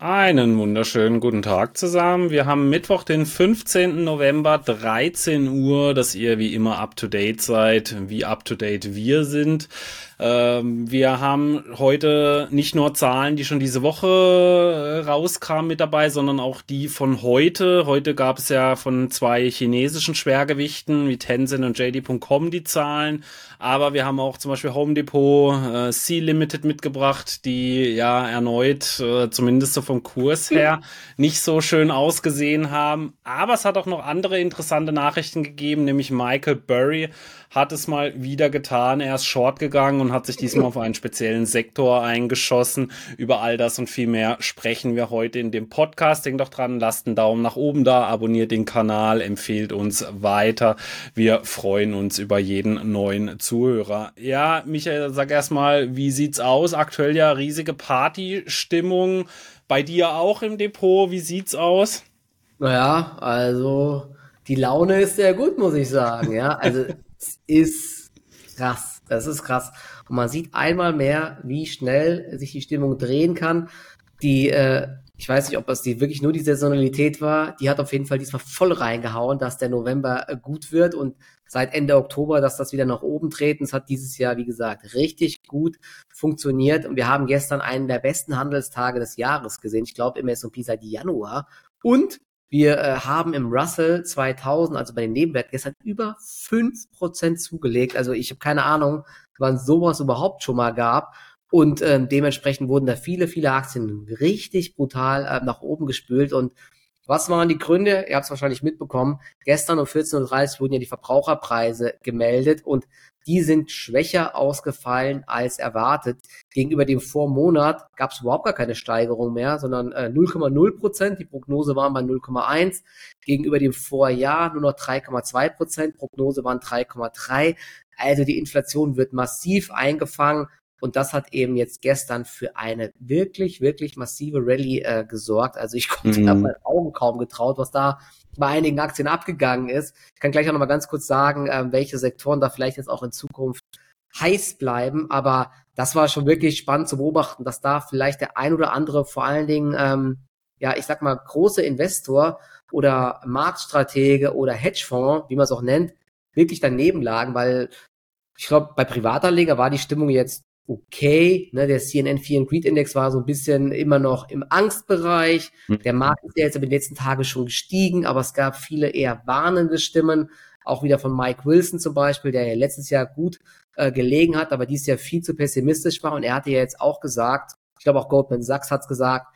Einen wunderschönen guten Tag zusammen. Wir haben Mittwoch, den 15. November, 13 Uhr, dass ihr wie immer up to date seid, wie up to date wir sind. Ähm, wir haben heute nicht nur Zahlen, die schon diese Woche äh, rauskamen mit dabei, sondern auch die von heute. Heute gab es ja von zwei chinesischen Schwergewichten wie Tencent und JD.com die Zahlen. Aber wir haben auch zum Beispiel Home Depot, äh, Sea Limited mitgebracht, die ja erneut, äh, zumindest so vom Kurs her, nicht so schön ausgesehen haben. Aber es hat auch noch andere interessante Nachrichten gegeben, nämlich Michael Burry hat es mal wieder getan. Er ist short gegangen und hat sich diesmal auf einen speziellen Sektor eingeschossen. Über all das und viel mehr sprechen wir heute in dem Podcast. Denkt doch dran, lasst einen Daumen nach oben da, abonniert den Kanal, empfehlt uns weiter. Wir freuen uns über jeden neuen Zuhörer. Ja, Michael, sag erstmal, wie sieht's aus? Aktuell ja riesige Partystimmung. Bei dir auch im Depot. Wie sieht's aus? Naja, also die Laune ist sehr gut, muss ich sagen. Ja, also ist krass. Das ist krass. Und man sieht einmal mehr, wie schnell sich die Stimmung drehen kann. Die, äh, ich weiß nicht, ob das die wirklich nur die Saisonalität war. Die hat auf jeden Fall diesmal voll reingehauen, dass der November äh, gut wird und seit Ende Oktober, dass das wieder nach oben treten. Es hat dieses Jahr, wie gesagt, richtig gut funktioniert. Und wir haben gestern einen der besten Handelstage des Jahres gesehen. Ich glaube im S&P seit Januar. Und wir äh, haben im Russell 2000, also bei den Nebenwerten, gestern über 5% zugelegt. Also ich habe keine Ahnung, wann sowas überhaupt schon mal gab. Und ähm, dementsprechend wurden da viele, viele Aktien richtig brutal äh, nach oben gespült. Und was waren die Gründe? Ihr habt es wahrscheinlich mitbekommen. Gestern um 14.30 Uhr wurden ja die Verbraucherpreise gemeldet und die sind schwächer ausgefallen als erwartet. Gegenüber dem Vormonat gab es überhaupt gar keine Steigerung mehr, sondern äh, 0,0 Prozent. Die Prognose waren bei 0,1. Gegenüber dem Vorjahr nur noch 3,2 Prozent. Prognose waren 3,3. Also die Inflation wird massiv eingefangen. Und das hat eben jetzt gestern für eine wirklich, wirklich massive Rallye äh, gesorgt. Also ich konnte mhm. da meinen Augen kaum getraut, was da bei einigen Aktien abgegangen ist. Ich kann gleich auch noch mal ganz kurz sagen, äh, welche Sektoren da vielleicht jetzt auch in Zukunft heiß bleiben. Aber das war schon wirklich spannend zu beobachten, dass da vielleicht der ein oder andere vor allen Dingen, ähm, ja, ich sag mal, große Investor oder Marktstratege oder Hedgefonds, wie man es auch nennt, wirklich daneben lagen, weil ich glaube, bei Privatanleger war die Stimmung jetzt okay. Ne, der CNN Fear and Greed Index war so ein bisschen immer noch im Angstbereich. Mhm. Der Markt ist ja jetzt in den letzten Tagen schon gestiegen, aber es gab viele eher warnende Stimmen. Auch wieder von Mike Wilson zum Beispiel, der ja letztes Jahr gut äh, gelegen hat, aber dieses Jahr viel zu pessimistisch war. Und er hatte ja jetzt auch gesagt, ich glaube auch Goldman Sachs hat's gesagt,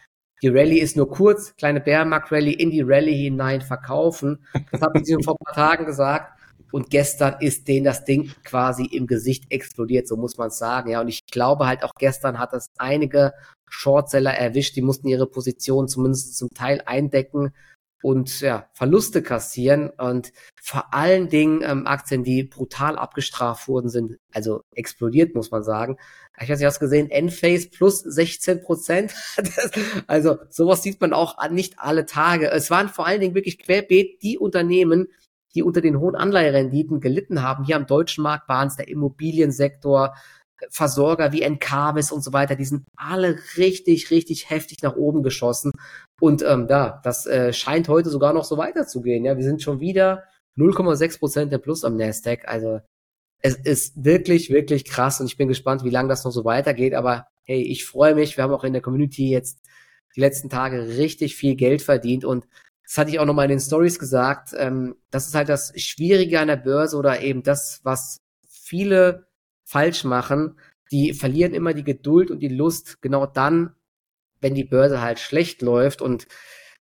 die Rallye ist nur kurz, kleine Bärmarkt Rallye in die Rallye hinein verkaufen. Das habe ich vor ein paar Tagen gesagt. Und gestern ist denen das Ding quasi im Gesicht explodiert, so muss man sagen. Ja, und ich glaube halt auch gestern hat es einige Shortseller erwischt, die mussten ihre Position zumindest zum Teil eindecken und ja, Verluste kassieren und vor allen Dingen ähm, Aktien, die brutal abgestraft wurden, sind also explodiert, muss man sagen. Ich weiß nicht, hast du gesehen, Enphase plus 16 Prozent. also sowas sieht man auch nicht alle Tage. Es waren vor allen Dingen wirklich querbeet die Unternehmen, die unter den hohen Anleiherenditen gelitten haben. Hier am deutschen Markt waren es der Immobiliensektor, Versorger wie Encarvis und so weiter, die sind alle richtig, richtig heftig nach oben geschossen. Und ähm, ja, das äh, scheint heute sogar noch so weiterzugehen. Ja, wir sind schon wieder 0,6 Prozent der Plus am Nasdaq. Also es ist wirklich, wirklich krass und ich bin gespannt, wie lange das noch so weitergeht. Aber hey, ich freue mich. Wir haben auch in der Community jetzt die letzten Tage richtig viel Geld verdient und das hatte ich auch nochmal in den Stories gesagt, ähm, das ist halt das Schwierige an der Börse oder eben das, was viele falsch machen. Die verlieren immer die Geduld und die Lust genau dann, wenn die Börse halt schlecht läuft und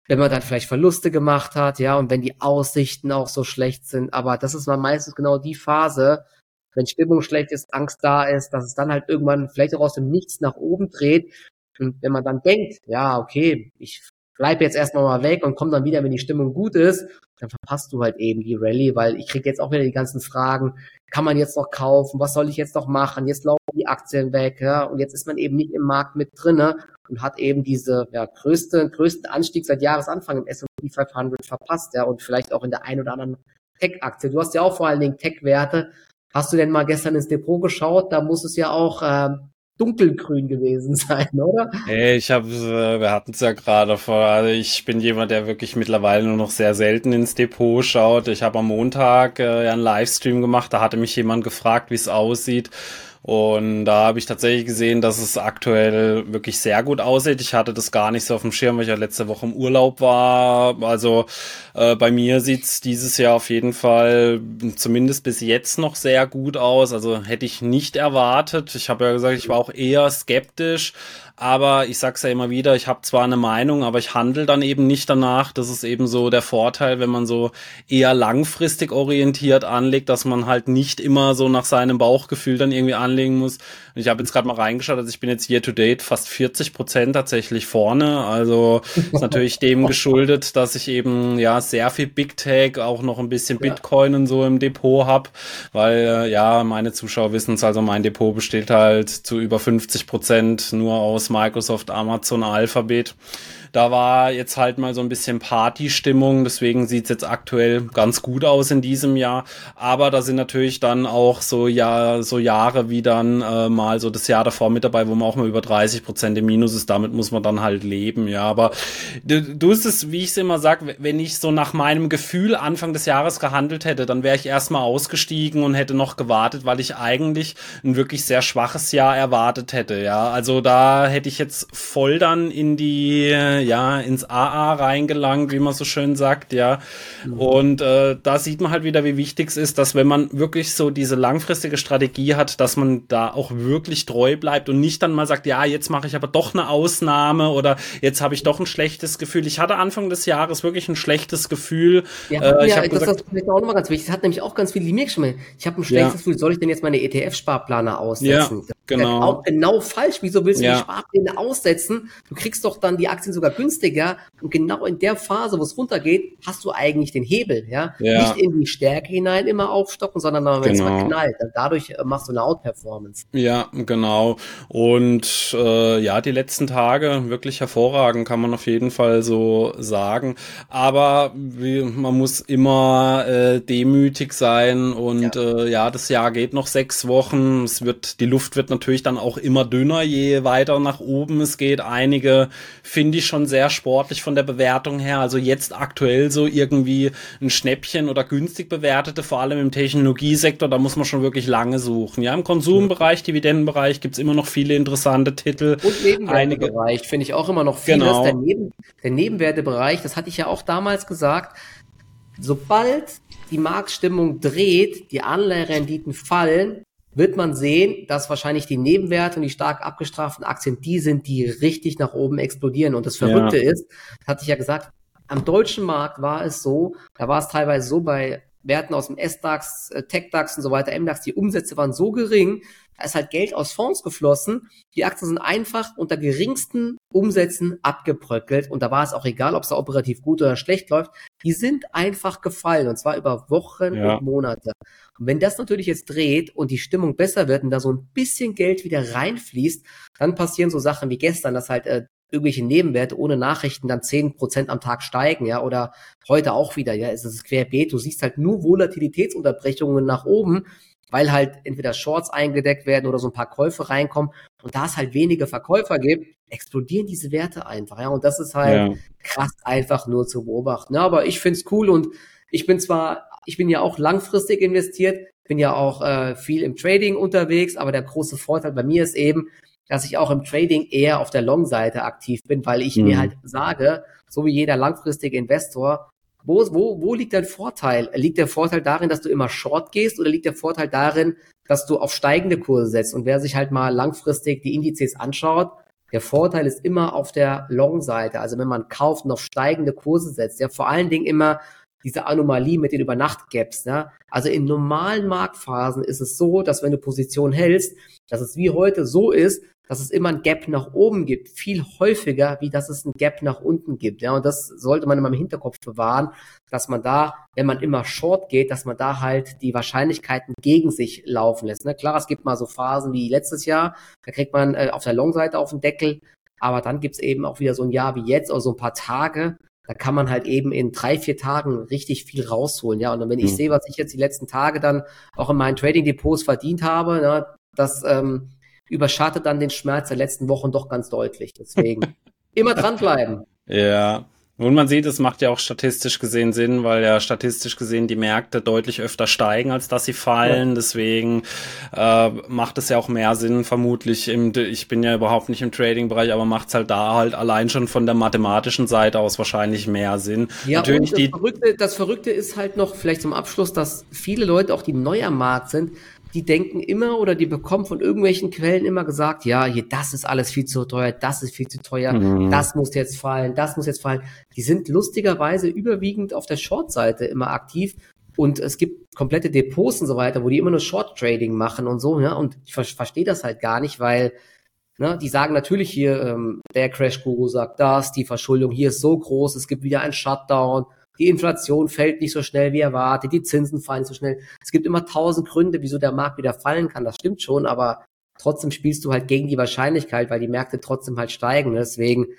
wenn man dann vielleicht Verluste gemacht hat, ja, und wenn die Aussichten auch so schlecht sind. Aber das ist mal meistens genau die Phase, wenn Stimmung schlecht ist, Angst da ist, dass es dann halt irgendwann vielleicht auch aus dem Nichts nach oben dreht. Und wenn man dann denkt, ja, okay, ich bleib jetzt erstmal mal weg und komm dann wieder, wenn die Stimmung gut ist, dann verpasst du halt eben die Rallye, weil ich krieg jetzt auch wieder die ganzen Fragen, kann man jetzt noch kaufen, was soll ich jetzt noch machen, jetzt laufen die Aktien weg, ja, und jetzt ist man eben nicht im Markt mit drinne und hat eben diese ja, größte, größten Anstieg seit Jahresanfang im S&P 500 verpasst, ja, und vielleicht auch in der ein oder anderen Tech-Aktie. Du hast ja auch vor allen Dingen Tech-Werte. Hast du denn mal gestern ins Depot geschaut? Da muss es ja auch äh, dunkelgrün gewesen sein, oder? Hey, ich habe, äh, wir hatten es ja gerade vor. Also ich bin jemand, der wirklich mittlerweile nur noch sehr selten ins Depot schaut. Ich habe am Montag äh, einen Livestream gemacht. Da hatte mich jemand gefragt, wie es aussieht. Und da habe ich tatsächlich gesehen, dass es aktuell wirklich sehr gut aussieht. Ich hatte das gar nicht so auf dem Schirm, weil ich ja letzte Woche im Urlaub war. Also äh, bei mir sieht's dieses Jahr auf jeden Fall zumindest bis jetzt noch sehr gut aus. Also hätte ich nicht erwartet. Ich habe ja gesagt, ich war auch eher skeptisch. Aber ich sag's ja immer wieder, ich habe zwar eine Meinung, aber ich handle dann eben nicht danach. Das ist eben so der Vorteil, wenn man so eher langfristig orientiert anlegt, dass man halt nicht immer so nach seinem Bauchgefühl dann irgendwie anlegen muss. Ich habe jetzt gerade mal reingeschaut, also ich bin jetzt year to date fast 40 Prozent tatsächlich vorne. Also ist natürlich dem geschuldet, dass ich eben ja sehr viel Big Tech, auch noch ein bisschen ja. Bitcoin und so im Depot hab, weil äh, ja meine Zuschauer wissen es, also mein Depot besteht halt zu über 50 Prozent nur aus Microsoft, Amazon, Alphabet. Da war jetzt halt mal so ein bisschen Partystimmung, deswegen sieht's jetzt aktuell ganz gut aus in diesem Jahr. Aber da sind natürlich dann auch so, ja, so Jahre wie dann äh, mal so das Jahr davor mit dabei, wo man auch mal über 30 Prozent im Minus ist. Damit muss man dann halt leben, ja. Aber du, du ist es, wie ich es immer sag, wenn ich so nach meinem Gefühl Anfang des Jahres gehandelt hätte, dann wäre ich erstmal ausgestiegen und hätte noch gewartet, weil ich eigentlich ein wirklich sehr schwaches Jahr erwartet hätte, ja. Also da hätte ich jetzt voll dann in die ja, ins AA reingelangt, wie man so schön sagt, ja. Mhm. Und äh, da sieht man halt wieder, wie wichtig es ist, dass wenn man wirklich so diese langfristige Strategie hat, dass man da auch wirklich treu bleibt und nicht dann mal sagt, ja, jetzt mache ich aber doch eine Ausnahme oder jetzt habe ich doch ein schlechtes Gefühl. Ich hatte Anfang des Jahres wirklich ein schlechtes Gefühl. Ja, äh, ja das, gesagt, ist auch nochmal ganz wichtig. Das hat nämlich auch ganz viel die mir geschrieben. Ich habe ein schlechtes ja. Gefühl, soll ich denn jetzt meine ETF-Sparplaner aussetzen? Ja, genau. Auch genau falsch. Wieso willst du ja. die Sparpläne aussetzen? Du kriegst doch dann die Aktien sogar günstiger. Und genau in der Phase, wo es runtergeht, hast du eigentlich den Hebel, ja. ja. Nicht in die Stärke hinein immer aufstocken, sondern wenn genau. es mal knallt. Dadurch äh, machst du eine Outperformance. Ja, genau. Und äh, ja, die letzten Tage wirklich hervorragend, kann man auf jeden Fall so sagen. Aber wie, man muss immer äh, demütig sein und ja. Äh, ja, das Jahr geht noch sechs Wochen. Es wird, die Luft wird natürlich dann auch immer dünner, je weiter nach oben es geht. Einige finde ich schon sehr sportlich von der Bewertung her. Also jetzt aktuell so irgendwie ein Schnäppchen oder günstig bewertete, vor allem im Technologiesektor, da muss man schon wirklich lange suchen. Ja, im Konsumbereich, Dividendenbereich gibt's immer noch viele interessante Titel. Und Nebenwertebereich finde ich auch immer noch vieles. Genau. Der, Neben, der Nebenwertebereich, das hatte ich ja auch damals gesagt, sobald die Marktstimmung dreht, die Anleiherenditen fallen, wird man sehen, dass wahrscheinlich die Nebenwerte und die stark abgestraften Aktien die sind, die richtig nach oben explodieren. Und das Verrückte ja. ist, hatte ich ja gesagt, am deutschen Markt war es so, da war es teilweise so bei Werten aus dem S-DAX, äh, Tech-DAX und so weiter, M-DAX, die Umsätze waren so gering, da ist halt Geld aus Fonds geflossen. Die Aktien sind einfach unter geringsten Umsätzen abgebröckelt. Und da war es auch egal, ob es da operativ gut oder schlecht läuft. Die sind einfach gefallen. Und zwar über Wochen ja. und Monate. Und wenn das natürlich jetzt dreht und die Stimmung besser wird und da so ein bisschen Geld wieder reinfließt, dann passieren so Sachen wie gestern, dass halt äh, irgendwelche Nebenwerte ohne Nachrichten dann zehn Prozent am Tag steigen, ja, oder heute auch wieder, ja, es ist querbeet, du siehst halt nur Volatilitätsunterbrechungen nach oben weil halt entweder Shorts eingedeckt werden oder so ein paar Käufe reinkommen. Und da es halt wenige Verkäufer gibt, explodieren diese Werte einfach. Ja, und das ist halt ja. krass einfach nur zu beobachten. Ja, aber ich find's cool und ich bin zwar, ich bin ja auch langfristig investiert, bin ja auch äh, viel im Trading unterwegs, aber der große Vorteil bei mir ist eben, dass ich auch im Trading eher auf der Long-Seite aktiv bin, weil ich mhm. mir halt sage, so wie jeder langfristige Investor, wo, wo, wo liegt dein Vorteil? Liegt der Vorteil darin, dass du immer short gehst oder liegt der Vorteil darin, dass du auf steigende Kurse setzt? Und wer sich halt mal langfristig die Indizes anschaut, der Vorteil ist immer auf der Long-Seite. Also wenn man kauft und auf steigende Kurse setzt, ja vor allen Dingen immer diese Anomalie mit den Übernacht-Gaps. Ja? Also in normalen Marktphasen ist es so, dass wenn du Position hältst, dass es wie heute so ist, dass es immer ein Gap nach oben gibt, viel häufiger, wie dass es ein Gap nach unten gibt. Ja, und das sollte man immer im Hinterkopf bewahren, dass man da, wenn man immer short geht, dass man da halt die Wahrscheinlichkeiten gegen sich laufen lässt. Ne? Klar, es gibt mal so Phasen wie letztes Jahr, da kriegt man äh, auf der Long-Seite auf den Deckel, aber dann gibt's eben auch wieder so ein Jahr wie jetzt oder so ein paar Tage, da kann man halt eben in drei, vier Tagen richtig viel rausholen. Ja, und wenn ich mhm. sehe, was ich jetzt die letzten Tage dann auch in meinen Trading-Depots verdient habe, ne, das ähm, überschattet dann den Schmerz der letzten Wochen doch ganz deutlich. Deswegen immer dranbleiben. Ja, und man sieht, es macht ja auch statistisch gesehen Sinn, weil ja statistisch gesehen die Märkte deutlich öfter steigen, als dass sie fallen. Ja. Deswegen äh, macht es ja auch mehr Sinn, vermutlich. Im, ich bin ja überhaupt nicht im Trading-Bereich, aber macht es halt da halt allein schon von der mathematischen Seite aus wahrscheinlich mehr Sinn. Ja, Natürlich das, die Verrückte, das Verrückte ist halt noch vielleicht zum Abschluss, dass viele Leute, auch die neu am Markt sind, die denken immer oder die bekommen von irgendwelchen Quellen immer gesagt, ja, hier, das ist alles viel zu teuer, das ist viel zu teuer, mhm. das muss jetzt fallen, das muss jetzt fallen. Die sind lustigerweise überwiegend auf der Short-Seite immer aktiv und es gibt komplette Depots und so weiter, wo die immer nur Short-Trading machen und so, ja, und ich ver verstehe das halt gar nicht, weil Ne, die sagen natürlich hier, ähm, der Crash-Guru sagt das, die Verschuldung hier ist so groß, es gibt wieder ein Shutdown die Inflation fällt nicht so schnell wie erwartet, die Zinsen fallen nicht so schnell. Es gibt immer tausend Gründe, wieso der Markt wieder fallen kann, das stimmt schon, aber trotzdem spielst du halt gegen die Wahrscheinlichkeit, weil die Märkte trotzdem halt steigen. Deswegen,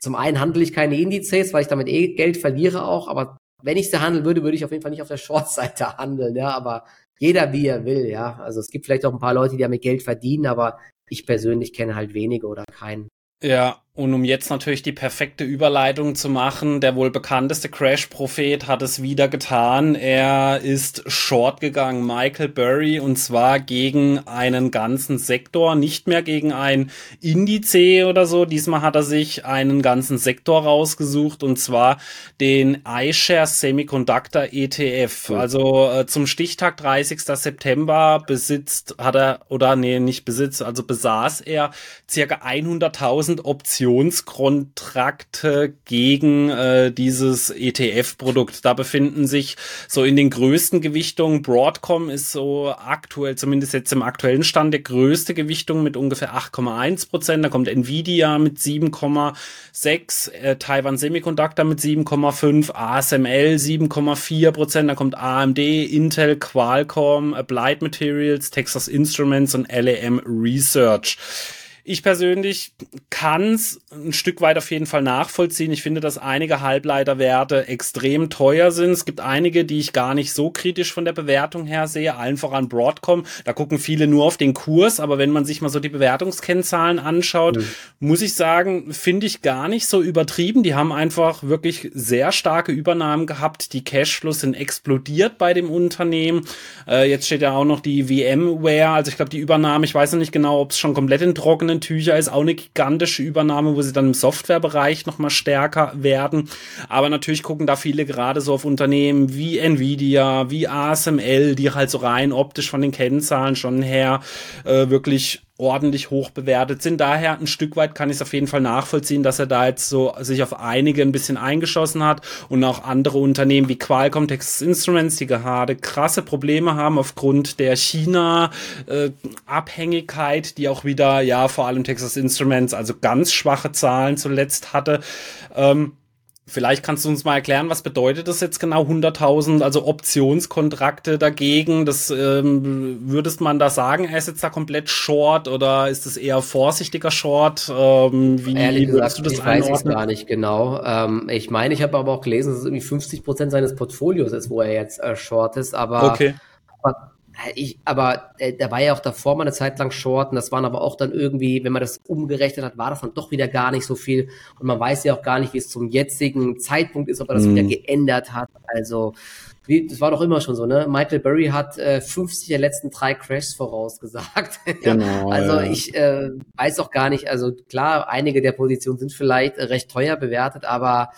zum einen handle ich keine Indizes, weil ich damit eh Geld verliere auch, aber wenn ich sie handeln würde, würde ich auf jeden Fall nicht auf der Short-Seite handeln, ja, aber jeder wie er will, ja. Also es gibt vielleicht auch ein paar Leute, die damit Geld verdienen, aber ich persönlich kenne halt wenige oder keinen. Ja, und um jetzt natürlich die perfekte Überleitung zu machen, der wohl bekannteste Crash-Prophet hat es wieder getan. Er ist short gegangen, Michael Burry, und zwar gegen einen ganzen Sektor, nicht mehr gegen ein Indice oder so. Diesmal hat er sich einen ganzen Sektor rausgesucht, und zwar den iShares Semiconductor ETF. Cool. Also äh, zum Stichtag 30. September besitzt, hat er, oder nee, nicht besitzt, also besaß er circa 100.000 Optionen Optionskontrakte gegen äh, dieses ETF-Produkt. Da befinden sich so in den größten Gewichtungen. Broadcom ist so aktuell, zumindest jetzt im aktuellen Stand, der größte Gewichtung mit ungefähr 8,1 Prozent. Da kommt Nvidia mit 7,6, äh, Taiwan Semiconductor mit 7,5, ASML 7,4 Prozent. Da kommt AMD, Intel, Qualcomm, Applied Materials, Texas Instruments und LAM Research. Ich persönlich kann es ein Stück weit auf jeden Fall nachvollziehen. Ich finde, dass einige Halbleiterwerte extrem teuer sind. Es gibt einige, die ich gar nicht so kritisch von der Bewertung her sehe, allen voran Broadcom. Da gucken viele nur auf den Kurs, aber wenn man sich mal so die Bewertungskennzahlen anschaut, mhm. muss ich sagen, finde ich gar nicht so übertrieben. Die haben einfach wirklich sehr starke Übernahmen gehabt. Die Cashflows sind explodiert bei dem Unternehmen. Äh, jetzt steht ja auch noch die VMware, also ich glaube die Übernahme, ich weiß noch nicht genau, ob es schon komplett in trockenen trockenen Tücher ist auch eine gigantische Übernahme, wo sie dann im Softwarebereich nochmal stärker werden. Aber natürlich gucken da viele gerade so auf Unternehmen wie Nvidia, wie ASML, die halt so rein optisch von den Kennzahlen schon her äh, wirklich ordentlich hoch bewertet sind. Daher ein Stück weit kann ich es auf jeden Fall nachvollziehen, dass er da jetzt so sich auf einige ein bisschen eingeschossen hat und auch andere Unternehmen wie Qualcomm, Texas Instruments, die gerade krasse Probleme haben aufgrund der China-Abhängigkeit, die auch wieder, ja, vor allem Texas Instruments, also ganz schwache Zahlen zuletzt hatte. Ähm, Vielleicht kannst du uns mal erklären, was bedeutet das jetzt genau 100.000, also Optionskontrakte dagegen? Das ähm, würdest man da sagen, er ist jetzt da komplett short oder ist es eher vorsichtiger Short? Ähm, wie Ehrlich gesagt, du das ich einordnen? weiß es gar nicht genau. Ähm, ich meine, ich habe aber auch gelesen, dass es irgendwie 50 Prozent seines Portfolios ist, wo er jetzt äh, short ist. Aber, okay. Aber ich, aber äh, da war ja auch davor mal eine Zeit lang Short und das waren aber auch dann irgendwie, wenn man das umgerechnet hat, war davon doch wieder gar nicht so viel und man weiß ja auch gar nicht, wie es zum jetzigen Zeitpunkt ist, ob er das mhm. wieder geändert hat. Also wie, das war doch immer schon so, ne? Michael Burry hat äh, 50 der letzten drei Crashs vorausgesagt. Genau, also ja. ich äh, weiß auch gar nicht, also klar, einige der Positionen sind vielleicht äh, recht teuer bewertet, aber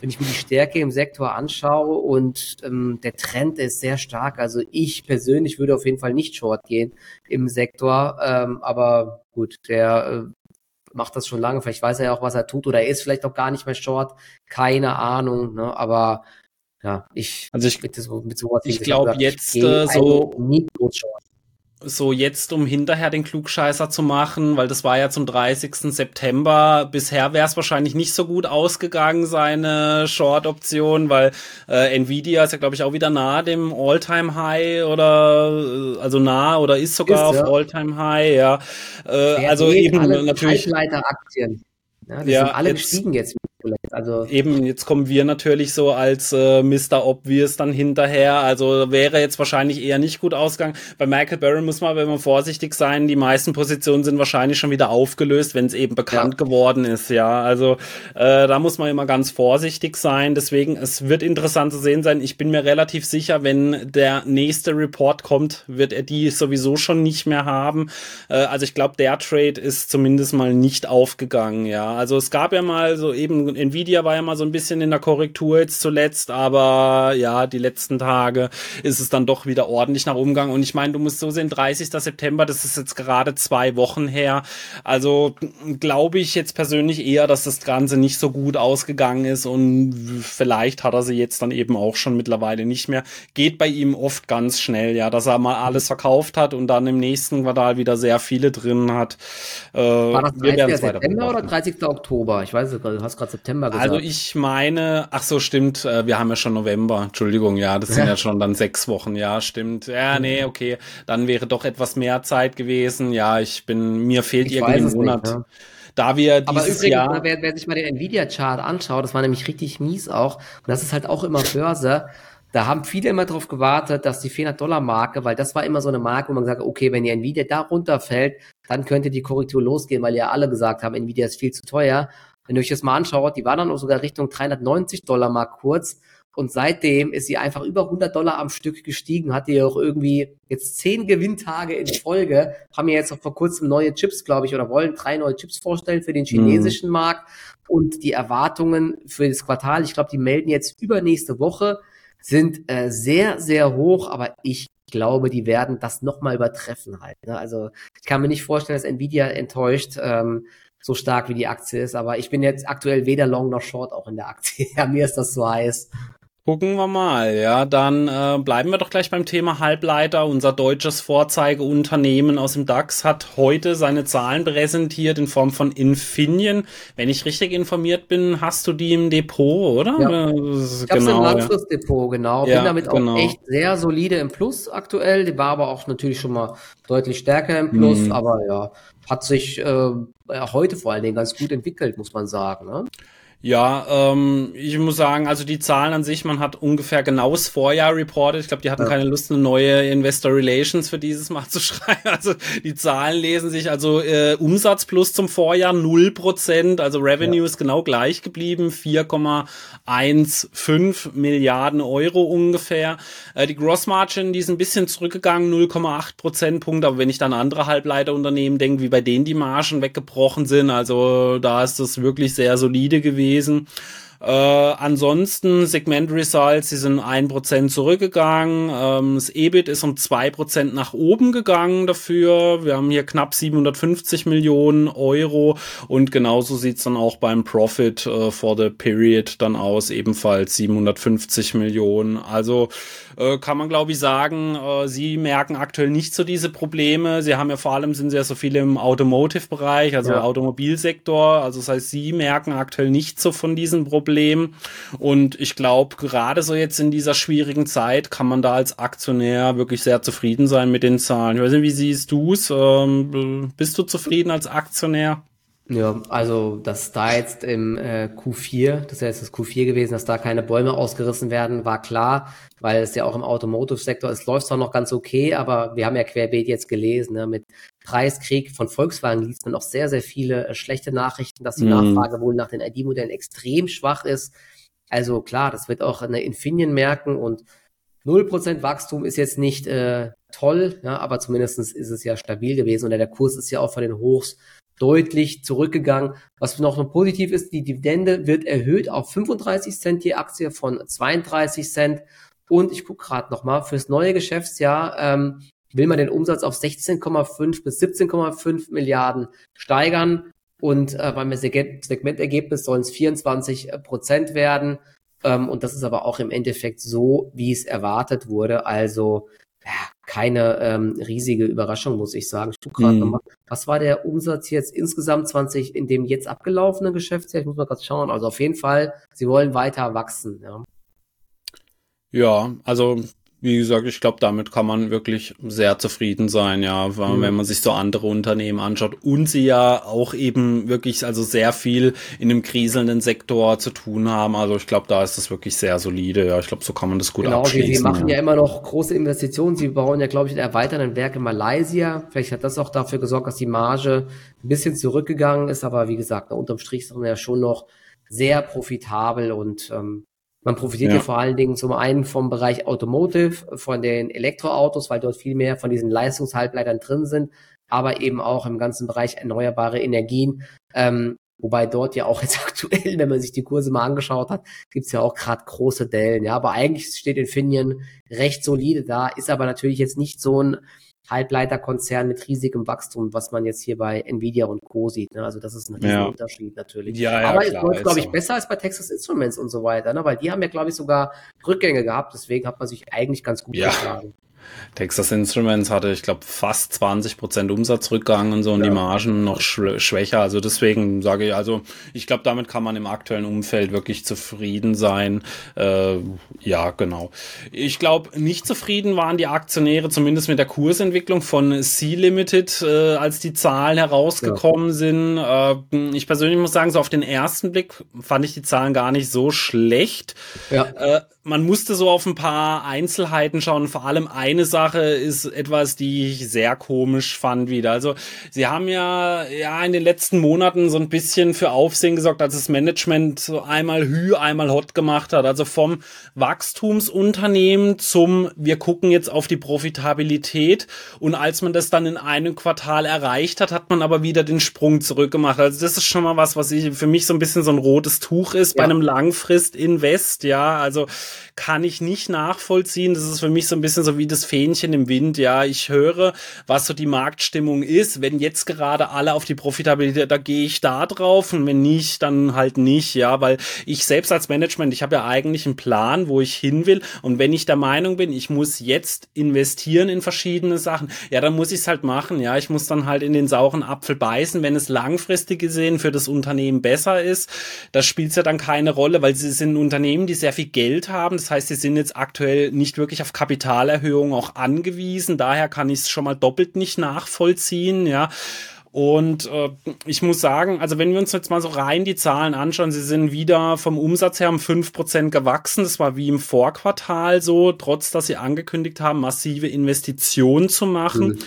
wenn ich mir die Stärke im Sektor anschaue und ähm, der Trend ist sehr stark, also ich persönlich würde auf jeden Fall nicht short gehen im Sektor, ähm, aber gut, der äh, macht das schon lange, vielleicht weiß er ja auch, was er tut oder er ist vielleicht auch gar nicht mehr short, keine Ahnung, ne? aber ja, ich, also ich, mit so, mit sowas ich glaube jetzt äh, so, so jetzt, um hinterher den Klugscheißer zu machen, weil das war ja zum 30. September. Bisher wäre es wahrscheinlich nicht so gut ausgegangen, seine Short-Option, weil äh, Nvidia ist ja, glaube ich, auch wieder nahe dem All-Time-High oder äh, also nah oder ist sogar ist, auf ja. All-Time-High, ja. Äh, also eben natürlich. Halbleiter-Aktien. Ja, die ja, sind alle jetzt, gestiegen jetzt. Also eben, jetzt kommen wir natürlich so als äh, Mr. Obvious dann hinterher. Also wäre jetzt wahrscheinlich eher nicht gut ausgegangen. Bei Michael Barron muss man, wenn man vorsichtig sein, die meisten Positionen sind wahrscheinlich schon wieder aufgelöst, wenn es eben bekannt ja. geworden ist. Ja, also äh, da muss man immer ganz vorsichtig sein. Deswegen, es wird interessant zu sehen sein. Ich bin mir relativ sicher, wenn der nächste Report kommt, wird er die sowieso schon nicht mehr haben. Äh, also ich glaube, der Trade ist zumindest mal nicht aufgegangen. Ja, also es gab ja mal so eben Nvidia war ja mal so ein bisschen in der Korrektur jetzt zuletzt, aber ja, die letzten Tage ist es dann doch wieder ordentlich nach Umgang. Und ich meine, du musst so sehen, 30. September, das ist jetzt gerade zwei Wochen her. Also glaube ich jetzt persönlich eher, dass das Ganze nicht so gut ausgegangen ist und vielleicht hat er sie jetzt dann eben auch schon mittlerweile nicht mehr. Geht bei ihm oft ganz schnell, ja, dass er mal alles verkauft hat und dann im nächsten Quartal wieder sehr viele drin hat. Äh, War das 30. September oder 30. Oktober? Ich weiß es gerade, du hast gerade September gesagt. Also ich meine, ach so, stimmt, äh, wir haben ja schon November, Entschuldigung, ja, das sind ja, ja schon dann sechs Wochen, ja, stimmt. Ja, nee, okay, dann wäre doch etwas mehr Zeit gewesen. Ja, ich bin, mir fehlt ich irgendwie ein Monat. Nicht, ja da wir dieses Aber übrigens, Jahr wer, wer sich mal den Nvidia-Chart anschaut, das war nämlich richtig mies auch. Und das ist halt auch immer Börse. Da haben viele immer darauf gewartet, dass die 400-Dollar-Marke, weil das war immer so eine Marke, wo man gesagt hat, okay, wenn die Nvidia da runterfällt, dann könnte die Korrektur losgehen, weil ja alle gesagt haben, Nvidia ist viel zu teuer. Wenn ihr euch das mal anschaut, die war dann auch sogar Richtung 390 Dollar mal kurz. Und seitdem ist sie einfach über 100 Dollar am Stück gestiegen, hat die auch irgendwie jetzt zehn Gewinntage in Folge, haben ja jetzt auch vor kurzem neue Chips, glaube ich, oder wollen drei neue Chips vorstellen für den chinesischen mhm. Markt. Und die Erwartungen für das Quartal, ich glaube, die melden jetzt übernächste Woche, sind äh, sehr, sehr hoch, aber ich glaube, die werden das nochmal übertreffen halt. Ne? Also ich kann mir nicht vorstellen, dass Nvidia enttäuscht. Ähm, so stark wie die Aktie ist. Aber ich bin jetzt aktuell weder Long noch Short auch in der Aktie. Ja, mir ist das so heiß. Gucken wir mal, ja, dann äh, bleiben wir doch gleich beim Thema Halbleiter. Unser deutsches Vorzeigeunternehmen aus dem DAX hat heute seine Zahlen präsentiert in Form von Infineon. Wenn ich richtig informiert bin, hast du die im Depot, oder? Ja. Ich genau, habe im Langfristdepot, genau. Ja, bin damit genau. auch echt sehr solide im Plus aktuell. Die war aber auch natürlich schon mal deutlich stärker im Plus, mhm. aber ja, hat sich äh, heute vor allen Dingen ganz gut entwickelt, muss man sagen. Ne? Ja, ähm, ich muss sagen, also die Zahlen an sich, man hat ungefähr genaues Vorjahr reported. Ich glaube, die hatten ja. keine Lust, eine neue Investor Relations für dieses Mal zu schreiben. Also die Zahlen lesen sich, also äh, Umsatz plus zum Vorjahr null Prozent, also Revenue ja. ist genau gleich geblieben, 4,15 Milliarden Euro ungefähr. Äh, die Gross Margin, die ist ein bisschen zurückgegangen, 0,8 Prozentpunkt, aber wenn ich dann andere Halbleiterunternehmen denke, wie bei denen die Margen weggebrochen sind, also da ist das wirklich sehr solide gewesen gewesen. Äh, ansonsten Segment Results, die sind ein Prozent zurückgegangen. Ähm, das EBIT ist um zwei Prozent nach oben gegangen dafür. Wir haben hier knapp 750 Millionen Euro und genauso sieht's dann auch beim Profit äh, for the Period dann aus, ebenfalls 750 Millionen. Also äh, kann man glaube ich sagen, äh, sie merken aktuell nicht so diese Probleme. Sie haben ja vor allem sind sie ja so viele im Automotive-Bereich, also ja. Automobilsektor. Also das heißt, sie merken aktuell nicht so von diesen Problemen. Und ich glaube, gerade so jetzt in dieser schwierigen Zeit kann man da als Aktionär wirklich sehr zufrieden sein mit den Zahlen. Ich weiß nicht, wie siehst du's? Ähm, bist du zufrieden als Aktionär? Ja, also dass da jetzt im äh, Q4, das ist ja jetzt das Q4 gewesen, dass da keine Bäume ausgerissen werden, war klar, weil es ja auch im Automotive-Sektor, es läuft zwar noch ganz okay, aber wir haben ja querbeet jetzt gelesen, ne, mit Preiskrieg von Volkswagen liest man auch sehr, sehr viele äh, schlechte Nachrichten, dass die mhm. Nachfrage wohl nach den ID-Modellen extrem schwach ist. Also klar, das wird auch eine Infineon merken und 0% Wachstum ist jetzt nicht äh, toll, ja, aber zumindestens ist es ja stabil gewesen und der Kurs ist ja auch von den Hochs deutlich zurückgegangen. Was noch positiv ist, die Dividende wird erhöht auf 35 Cent die Aktie von 32 Cent. Und ich gucke gerade nochmal, fürs neue Geschäftsjahr ähm, will man den Umsatz auf 16,5 bis 17,5 Milliarden steigern. Und äh, beim Segmentergebnis sollen es 24 Prozent werden. Ähm, und das ist aber auch im Endeffekt so, wie es erwartet wurde. Also ja, keine ähm, riesige Überraschung, muss ich sagen. Ich gucke gerade mhm. nochmal. Was war der Umsatz jetzt insgesamt 20 in dem jetzt abgelaufenen Geschäftsjahr? Ich muss mal kurz schauen. Also auf jeden Fall, sie wollen weiter wachsen. Ja, ja also wie gesagt, ich glaube, damit kann man wirklich sehr zufrieden sein, ja, mhm. wenn man sich so andere Unternehmen anschaut und sie ja auch eben wirklich also sehr viel in dem kriselnden Sektor zu tun haben. Also ich glaube, da ist das wirklich sehr solide. Ja, ich glaube, so kann man das gut genau, abschließen. Genau, sie machen ja. ja immer noch große Investitionen. Sie bauen ja, glaube ich, ein erweiternden Werk in Malaysia. Vielleicht hat das auch dafür gesorgt, dass die Marge ein bisschen zurückgegangen ist. Aber wie gesagt, unterm Strich sind wir ja schon noch sehr profitabel und ähm, man profitiert ja. ja. vor allen Dingen zum einen vom Bereich Automotive, von den Elektroautos, weil dort viel mehr von diesen Leistungshalbleitern drin sind, aber eben auch im ganzen Bereich erneuerbare Energien. Ähm, wobei dort ja auch jetzt aktuell, wenn man sich die Kurse mal angeschaut hat, gibt's ja auch gerade große Dellen. Ja, aber eigentlich steht Infineon recht solide da, ist aber natürlich jetzt nicht so ein Halbleiterkonzern mit riesigem Wachstum, was man jetzt hier bei Nvidia und Co. sieht. Ne? Also das ist ein riesen ja. Unterschied natürlich. Ja, ja, Aber es läuft, glaube ich, besser als bei Texas Instruments und so weiter, ne? weil die haben ja, glaube ich, sogar Rückgänge gehabt. Deswegen hat man sich eigentlich ganz gut ja. geschlagen. Texas Instruments hatte, ich glaube, fast 20 Prozent Umsatzrückgang und so und ja. die Margen noch schwächer. Also deswegen sage ich, also ich glaube, damit kann man im aktuellen Umfeld wirklich zufrieden sein. Äh, ja, genau. Ich glaube, nicht zufrieden waren die Aktionäre zumindest mit der Kursentwicklung von C Limited, äh, als die Zahlen herausgekommen ja. sind. Äh, ich persönlich muss sagen, so auf den ersten Blick fand ich die Zahlen gar nicht so schlecht. Ja. Man musste so auf ein paar Einzelheiten schauen. Vor allem eine Sache ist etwas, die ich sehr komisch fand wieder. Also sie haben ja ja in den letzten Monaten so ein bisschen für Aufsehen gesorgt, als das Management so einmal Hü, einmal Hot gemacht hat. Also vom Wachstumsunternehmen zum wir gucken jetzt auf die Profitabilität und als man das dann in einem Quartal erreicht hat, hat man aber wieder den Sprung zurückgemacht. Also das ist schon mal was, was ich für mich so ein bisschen so ein rotes Tuch ist ja. bei einem Langfrist-Invest. Ja, also kann ich nicht nachvollziehen. Das ist für mich so ein bisschen so wie das Fähnchen im Wind. Ja, ich höre, was so die Marktstimmung ist. Wenn jetzt gerade alle auf die Profitabilität, da gehe ich da drauf und wenn nicht, dann halt nicht. Ja, weil ich selbst als Management, ich habe ja eigentlich einen Plan, wo ich hin will. Und wenn ich der Meinung bin, ich muss jetzt investieren in verschiedene Sachen, ja, dann muss ich es halt machen. Ja, ich muss dann halt in den sauren Apfel beißen, wenn es langfristig gesehen für das Unternehmen besser ist. Das spielt ja dann keine Rolle, weil sie sind Unternehmen, die sehr viel Geld haben haben. Das heißt, sie sind jetzt aktuell nicht wirklich auf Kapitalerhöhung auch angewiesen. Daher kann ich es schon mal doppelt nicht nachvollziehen, ja. Und äh, ich muss sagen, also wenn wir uns jetzt mal so rein die Zahlen anschauen, sie sind wieder vom Umsatz her um fünf Prozent gewachsen. Das war wie im Vorquartal so, trotz dass sie angekündigt haben, massive Investitionen zu machen. Mhm.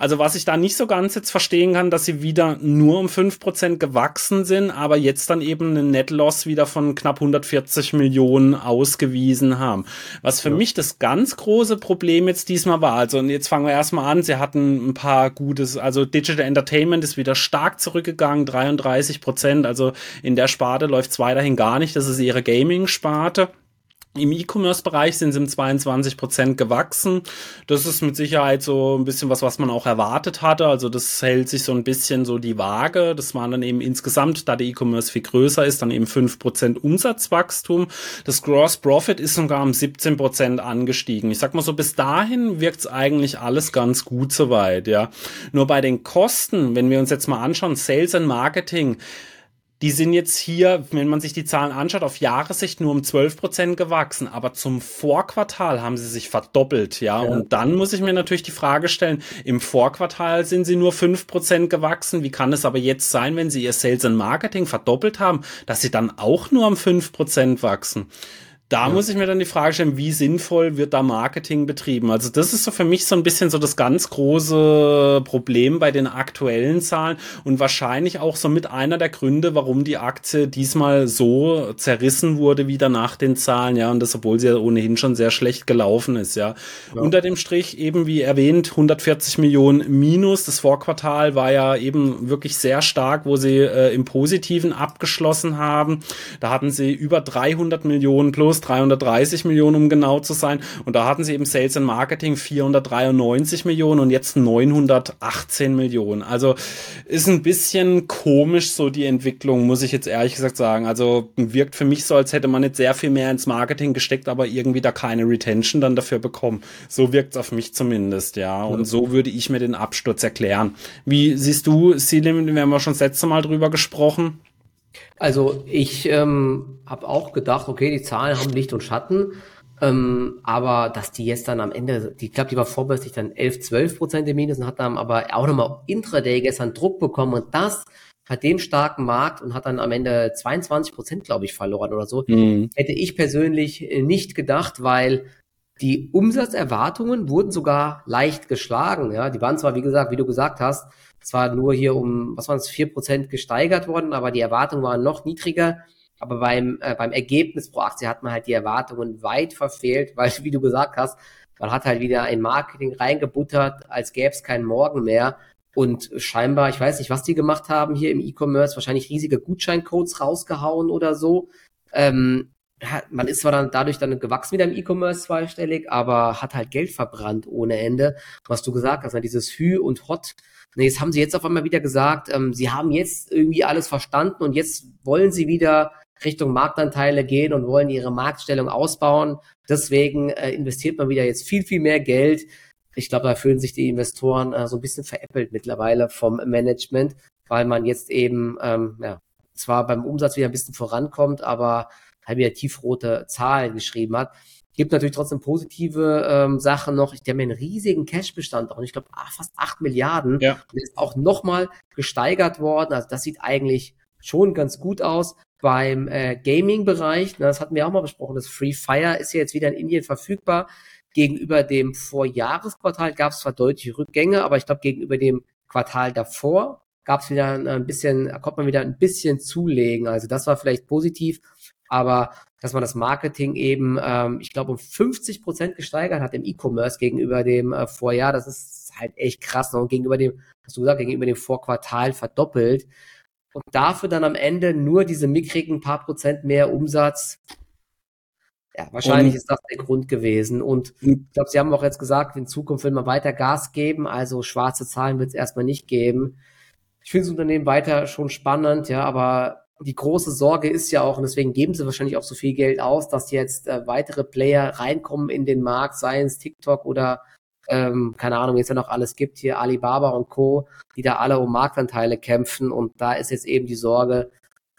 Also was ich da nicht so ganz jetzt verstehen kann, dass sie wieder nur um fünf Prozent gewachsen sind, aber jetzt dann eben einen Net Loss wieder von knapp 140 Millionen ausgewiesen haben. Was für ja. mich das ganz große Problem jetzt diesmal war. Also jetzt fangen wir erstmal an. Sie hatten ein paar gutes, also Digital Entertainment ist wieder stark zurückgegangen, 33 Prozent. Also in der Sparte läuft es weiterhin gar nicht. Das ist ihre Gaming-Sparte. Im E-Commerce-Bereich sind sie um 22 Prozent gewachsen. Das ist mit Sicherheit so ein bisschen was, was man auch erwartet hatte. Also das hält sich so ein bisschen so die Waage. Das waren dann eben insgesamt, da der E-Commerce viel größer ist, dann eben fünf Prozent Umsatzwachstum. Das Gross Profit ist sogar um 17 Prozent angestiegen. Ich sag mal so, bis dahin wirkt es eigentlich alles ganz gut soweit, ja. Nur bei den Kosten, wenn wir uns jetzt mal anschauen, Sales and Marketing, die sind jetzt hier, wenn man sich die Zahlen anschaut, auf Jahressicht nur um 12 Prozent gewachsen, aber zum Vorquartal haben sie sich verdoppelt, ja? ja. Und dann muss ich mir natürlich die Frage stellen, im Vorquartal sind sie nur 5 Prozent gewachsen. Wie kann es aber jetzt sein, wenn sie ihr Sales and Marketing verdoppelt haben, dass sie dann auch nur um 5 Prozent wachsen? Da ja. muss ich mir dann die Frage stellen, wie sinnvoll wird da Marketing betrieben? Also das ist so für mich so ein bisschen so das ganz große Problem bei den aktuellen Zahlen und wahrscheinlich auch so mit einer der Gründe, warum die Aktie diesmal so zerrissen wurde wieder nach den Zahlen, ja, und das, obwohl sie ja ohnehin schon sehr schlecht gelaufen ist, ja. ja. Unter dem Strich eben, wie erwähnt, 140 Millionen Minus. Das Vorquartal war ja eben wirklich sehr stark, wo sie äh, im Positiven abgeschlossen haben. Da hatten sie über 300 Millionen plus 330 Millionen, um genau zu sein. Und da hatten sie eben Sales and Marketing 493 Millionen und jetzt 918 Millionen. Also ist ein bisschen komisch so die Entwicklung, muss ich jetzt ehrlich gesagt sagen. Also wirkt für mich so, als hätte man nicht sehr viel mehr ins Marketing gesteckt, aber irgendwie da keine Retention dann dafür bekommen. So wirkt es auf mich zumindest, ja. Und so würde ich mir den Absturz erklären. Wie siehst du, Selim, wir haben ja schon das letzte Mal drüber gesprochen. Also ich ähm, habe auch gedacht, okay, die Zahlen haben Licht und Schatten. Ähm, aber dass die jetzt dann am Ende, die, ich glaube, die war vorbörslich dann 11, 12 Prozent im Minus und hat dann aber auch nochmal intraday gestern Druck bekommen und das bei dem starken Markt und hat dann am Ende 22 Prozent, glaube ich, verloren oder so. Mhm. Hätte ich persönlich nicht gedacht, weil die Umsatzerwartungen wurden sogar leicht geschlagen. Ja, die waren zwar, wie gesagt, wie du gesagt hast, zwar nur hier um, was waren es, vier Prozent gesteigert worden, aber die Erwartungen waren noch niedriger. Aber beim, äh, beim Ergebnis pro Aktie hat man halt die Erwartungen weit verfehlt, weil, wie du gesagt hast, man hat halt wieder ein Marketing reingebuttert, als gäbe es keinen Morgen mehr. Und scheinbar, ich weiß nicht, was die gemacht haben hier im E-Commerce, wahrscheinlich riesige Gutscheincodes rausgehauen oder so. Ähm, man ist zwar dann dadurch dann gewachsen wieder im E-Commerce zweistellig, aber hat halt Geld verbrannt ohne Ende. Was du gesagt hast, ne, dieses Hü und Hot. Nee, jetzt haben sie jetzt auf einmal wieder gesagt, ähm, sie haben jetzt irgendwie alles verstanden und jetzt wollen sie wieder Richtung Marktanteile gehen und wollen ihre Marktstellung ausbauen. Deswegen äh, investiert man wieder jetzt viel, viel mehr Geld. Ich glaube, da fühlen sich die Investoren äh, so ein bisschen veräppelt mittlerweile vom Management, weil man jetzt eben ähm, ja, zwar beim Umsatz wieder ein bisschen vorankommt, aber wieder tiefrote Zahlen geschrieben hat. Gibt natürlich trotzdem positive ähm, Sachen noch. Die haben einen riesigen Cashbestand auch. Ich glaube, ah, fast acht Milliarden. Ja. Und ist auch nochmal gesteigert worden. Also das sieht eigentlich schon ganz gut aus beim äh, Gaming-Bereich, das hatten wir auch mal besprochen, das Free Fire ist ja jetzt wieder in Indien verfügbar. Gegenüber dem Vorjahresquartal gab es zwar deutliche Rückgänge, aber ich glaube, gegenüber dem Quartal davor gab es wieder ein bisschen, konnte man wieder ein bisschen zulegen. Also das war vielleicht positiv, aber dass man das Marketing eben, ähm, ich glaube, um 50 Prozent gesteigert hat im E-Commerce gegenüber dem äh, Vorjahr, das ist halt echt krass. Ne? Und gegenüber dem, hast du gesagt, gegenüber dem Vorquartal verdoppelt und dafür dann am Ende nur diese mickrigen paar Prozent mehr Umsatz. Ja, wahrscheinlich und, ist das der Grund gewesen. Und ich glaube, Sie haben auch jetzt gesagt, in Zukunft will man weiter Gas geben, also schwarze Zahlen wird es erstmal nicht geben. Ich finde das Unternehmen weiter schon spannend, ja, aber die große Sorge ist ja auch, und deswegen geben sie wahrscheinlich auch so viel Geld aus, dass jetzt äh, weitere Player reinkommen in den Markt, seien es TikTok oder ähm, keine Ahnung, wie es ja noch alles gibt, hier Alibaba und Co., die da alle um Marktanteile kämpfen und da ist jetzt eben die Sorge,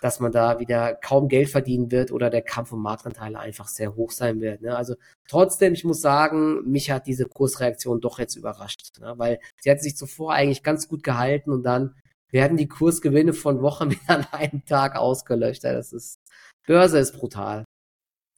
dass man da wieder kaum Geld verdienen wird oder der Kampf um Marktanteile einfach sehr hoch sein wird. Ne? Also trotzdem, ich muss sagen, mich hat diese Kursreaktion doch jetzt überrascht, ne? weil sie hat sich zuvor eigentlich ganz gut gehalten und dann werden die Kursgewinne von Wochen an einem Tag ausgelöscht. Das ist Börse ist brutal.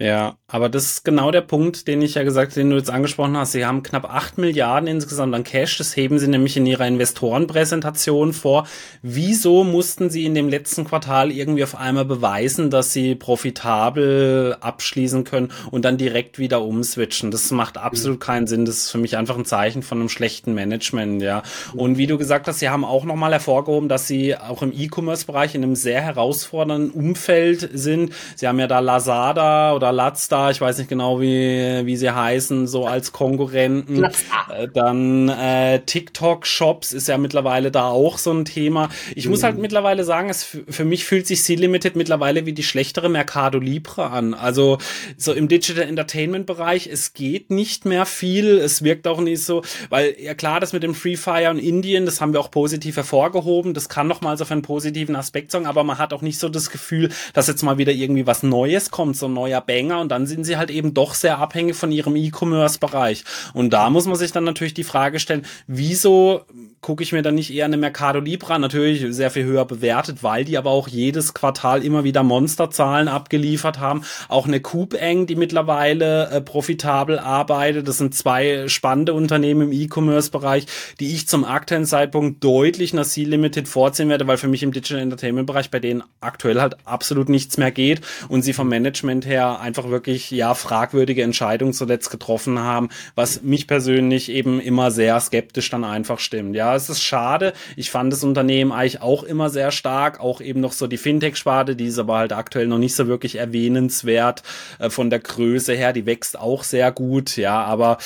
Ja, aber das ist genau der Punkt, den ich ja gesagt, den du jetzt angesprochen hast. Sie haben knapp acht Milliarden insgesamt an Cash. Das heben sie nämlich in ihrer Investorenpräsentation vor. Wieso mussten sie in dem letzten Quartal irgendwie auf einmal beweisen, dass sie profitabel abschließen können und dann direkt wieder umswitchen? Das macht absolut keinen Sinn. Das ist für mich einfach ein Zeichen von einem schlechten Management, ja. Und wie du gesagt hast, sie haben auch nochmal hervorgehoben, dass sie auch im E-Commerce-Bereich in einem sehr herausfordernden Umfeld sind. Sie haben ja da Lazada oder Latstar, ich weiß nicht genau, wie, wie sie heißen, so als Konkurrenten. Äh, dann äh, TikTok-Shops ist ja mittlerweile da auch so ein Thema. Ich mhm. muss halt mittlerweile sagen, es für mich fühlt sich C-Limited mittlerweile wie die schlechtere Mercado Libre an. Also so im Digital Entertainment-Bereich, es geht nicht mehr viel, es wirkt auch nicht so, weil ja klar, das mit dem Free Fire und Indien, das haben wir auch positiv hervorgehoben, das kann nochmal so für einen positiven Aspekt sagen, aber man hat auch nicht so das Gefühl, dass jetzt mal wieder irgendwie was Neues kommt, so ein neuer Banger und dann sind sie halt eben doch sehr abhängig von ihrem E-Commerce-Bereich. Und da muss man sich dann natürlich die Frage stellen, wieso gucke ich mir dann nicht eher eine Mercado Libre an? Natürlich sehr viel höher bewertet, weil die aber auch jedes Quartal immer wieder Monsterzahlen abgeliefert haben. Auch eine Coupang, die mittlerweile äh, profitabel arbeitet. Das sind zwei spannende Unternehmen im E-Commerce-Bereich, die ich zum aktuellen Zeitpunkt deutlich nach Sea Limited vorziehen werde, weil für mich im Digital Entertainment-Bereich bei denen aktuell halt absolut nichts mehr geht und sie vom Management her einfach wirklich ja fragwürdige Entscheidungen zuletzt getroffen haben, was mich persönlich eben immer sehr skeptisch dann einfach stimmt. Ja, es ist schade. Ich fand das Unternehmen eigentlich auch immer sehr stark, auch eben noch so die Fintech-Sparte, die ist aber halt aktuell noch nicht so wirklich erwähnenswert äh, von der Größe her. Die wächst auch sehr gut, ja, aber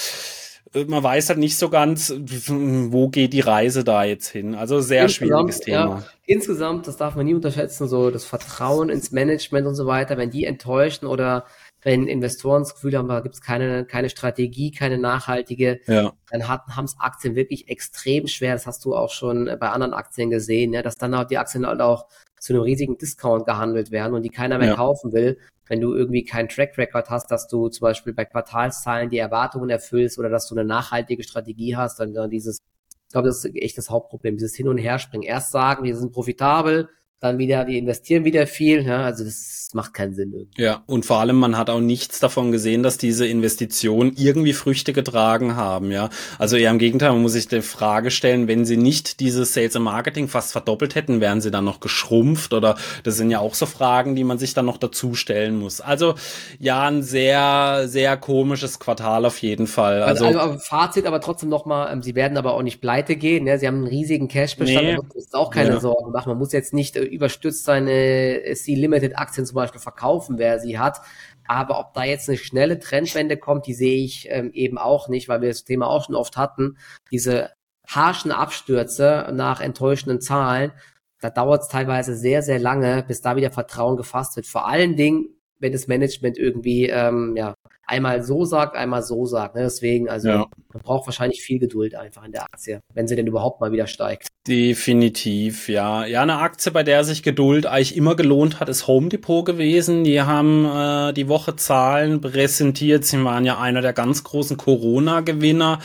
man weiß halt nicht so ganz, wo geht die Reise da jetzt hin. Also sehr insgesamt, schwieriges Thema. Ja, insgesamt, das darf man nie unterschätzen, so das Vertrauen ins Management und so weiter, wenn die enttäuschen oder wenn Investoren das Gefühl haben, da gibt es keine, keine Strategie, keine nachhaltige, ja. dann haben es Aktien wirklich extrem schwer. Das hast du auch schon bei anderen Aktien gesehen, ja, dass dann auch die Aktien halt auch zu einem riesigen Discount gehandelt werden und die keiner mehr ja. kaufen will, wenn du irgendwie keinen Track Record hast, dass du zum Beispiel bei Quartalszahlen die Erwartungen erfüllst oder dass du eine nachhaltige Strategie hast, dann, dann dieses, ich glaube, das ist echt das Hauptproblem, dieses Hin- und Herspringen. Erst sagen, wir sind profitabel, dann wieder, wir investieren wieder viel, ja, also das macht keinen Sinn. Irgendwie. Ja, und vor allem, man hat auch nichts davon gesehen, dass diese Investitionen irgendwie Früchte getragen haben, ja. Also eher im Gegenteil, man muss sich die Frage stellen, wenn sie nicht dieses Sales und Marketing fast verdoppelt hätten, wären sie dann noch geschrumpft oder das sind ja auch so Fragen, die man sich dann noch dazu stellen muss. Also ja, ein sehr, sehr komisches Quartal auf jeden Fall. Also, also, also Fazit aber trotzdem nochmal, ähm, sie werden aber auch nicht pleite gehen, ne? sie haben einen riesigen Cashbestand, nee. da muss auch keine ja. Sorgen machen. Man muss jetzt nicht überstürzt seine C-Limited-Aktien zum Beispiel verkaufen, wer sie hat. Aber ob da jetzt eine schnelle Trendwende kommt, die sehe ich ähm, eben auch nicht, weil wir das Thema auch schon oft hatten. Diese harschen Abstürze nach enttäuschenden Zahlen, da dauert es teilweise sehr, sehr lange, bis da wieder Vertrauen gefasst wird. Vor allen Dingen, wenn das Management irgendwie ähm, ja, einmal so sagt, einmal so sagt. Ne? Deswegen, also ja. man braucht wahrscheinlich viel Geduld einfach in der Aktie, wenn sie denn überhaupt mal wieder steigt. Definitiv, ja. Ja, eine Aktie, bei der sich Geduld eigentlich immer gelohnt hat, ist Home Depot gewesen. Die haben äh, die Woche Zahlen präsentiert. Sie waren ja einer der ganz großen Corona-Gewinner.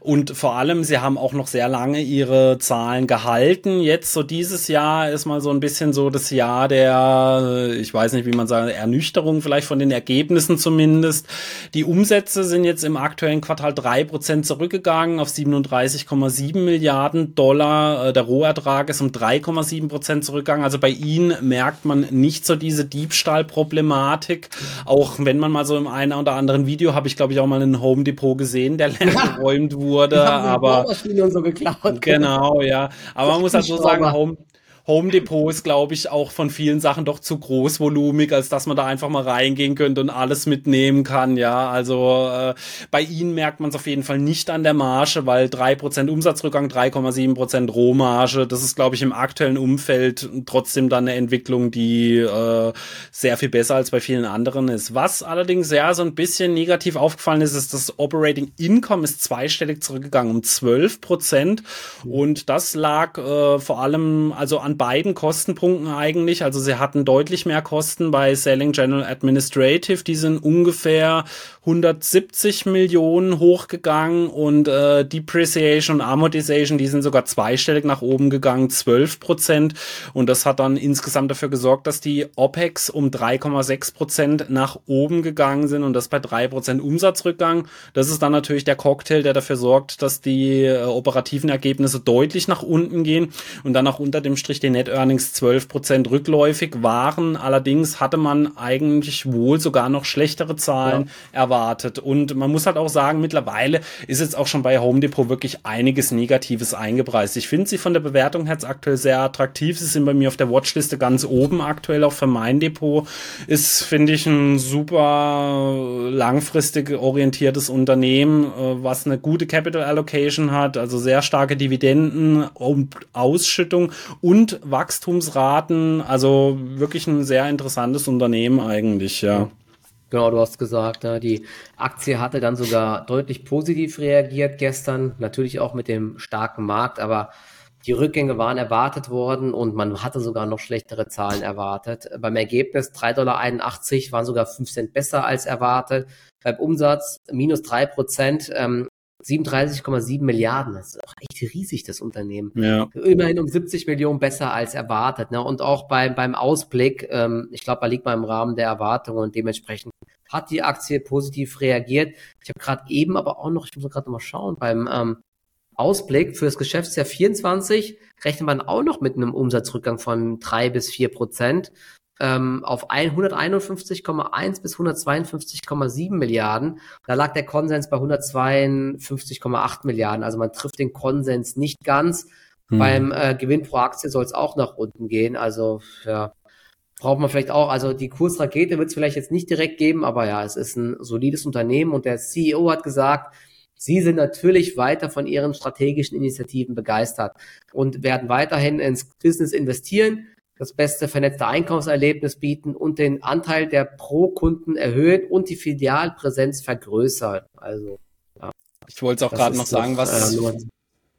Und vor allem, sie haben auch noch sehr lange ihre Zahlen gehalten. Jetzt so dieses Jahr ist mal so ein bisschen so das Jahr der, ich weiß nicht, wie man sagt, Ernüchterung vielleicht von den Ergebnissen zumindest. Die Umsätze sind jetzt im aktuellen Quartal drei Prozent zurückgegangen auf 37,7 Milliarden Dollar. Äh, der Rohertrag ist um 3,7 Prozent zurückgegangen. Also bei ihnen merkt man nicht so diese Diebstahlproblematik. Auch wenn man mal so im einen oder anderen Video habe ich glaube ich auch mal einen Home Depot gesehen, der leer geräumt wurde. aber so geklaut. Genau, ja. Aber man muss halt so sagen, Home, Home Depot ist, glaube ich, auch von vielen Sachen doch zu großvolumig, als dass man da einfach mal reingehen könnte und alles mitnehmen kann. Ja, also äh, bei ihnen merkt man es auf jeden Fall nicht an der Marge, weil drei Prozent Umsatzrückgang, 3,7 Prozent Rohmarge, das ist, glaube ich, im aktuellen Umfeld trotzdem dann eine Entwicklung, die äh, sehr viel besser als bei vielen anderen ist. Was allerdings sehr so ein bisschen negativ aufgefallen ist, ist, das Operating Income ist zweistellig zurückgegangen um 12 Prozent und das lag äh, vor allem also an beiden Kostenpunkten eigentlich. Also sie hatten deutlich mehr Kosten bei Selling General Administrative. Die sind ungefähr 170 Millionen hochgegangen und äh, Depreciation und Amortization, die sind sogar zweistellig nach oben gegangen, 12 Prozent. Und das hat dann insgesamt dafür gesorgt, dass die OPEX um 3,6 Prozent nach oben gegangen sind und das bei drei Prozent Umsatzrückgang. Das ist dann natürlich der Cocktail, der dafür sorgt, dass die äh, operativen Ergebnisse deutlich nach unten gehen und dann auch unter dem Strich die Net Earnings 12% rückläufig waren. Allerdings hatte man eigentlich wohl sogar noch schlechtere Zahlen ja. erwartet. Und man muss halt auch sagen, mittlerweile ist jetzt auch schon bei Home Depot wirklich einiges Negatives eingepreist. Ich finde sie von der Bewertung her aktuell sehr attraktiv. Sie sind bei mir auf der Watchliste ganz oben aktuell auch für mein Depot. Ist, finde ich, ein super langfristig orientiertes Unternehmen, äh, was eine gute Capital Allocation hat, also sehr starke Dividenden und Ausschüttung und Wachstumsraten. Also wirklich ein sehr interessantes Unternehmen eigentlich, ja. Genau, du hast gesagt, die Aktie hatte dann sogar deutlich positiv reagiert gestern, natürlich auch mit dem starken Markt, aber die Rückgänge waren erwartet worden und man hatte sogar noch schlechtere Zahlen erwartet. Beim Ergebnis 3,81 Dollar waren sogar 5 Cent besser als erwartet. Beim Umsatz minus 3 Prozent. Ähm, 37,7 Milliarden. Das ist auch echt riesig, das Unternehmen. Ja. Immerhin um 70 Millionen besser als erwartet. Ne? Und auch beim, beim Ausblick, ähm, ich glaube, da liegt man im Rahmen der Erwartungen und dementsprechend hat die Aktie positiv reagiert. Ich habe gerade eben aber auch noch, ich muss gerade mal schauen, beim ähm, Ausblick für das Geschäftsjahr 24 rechnet man auch noch mit einem Umsatzrückgang von drei bis vier Prozent ähm, auf 151,1 bis 152,7 Milliarden. Da lag der Konsens bei 152,8 Milliarden. Also man trifft den Konsens nicht ganz. Hm. Beim äh, Gewinn pro Aktie soll es auch nach unten gehen. Also ja, braucht man vielleicht auch. Also die Kursrakete wird es vielleicht jetzt nicht direkt geben, aber ja, es ist ein solides Unternehmen und der CEO hat gesagt, Sie sind natürlich weiter von Ihren strategischen Initiativen begeistert und werden weiterhin ins Business investieren das beste vernetzte Einkaufserlebnis bieten und den Anteil der Pro-Kunden erhöhen und die Filialpräsenz vergrößern. Also, ja. Ich wollte es auch gerade noch sagen, was, äh,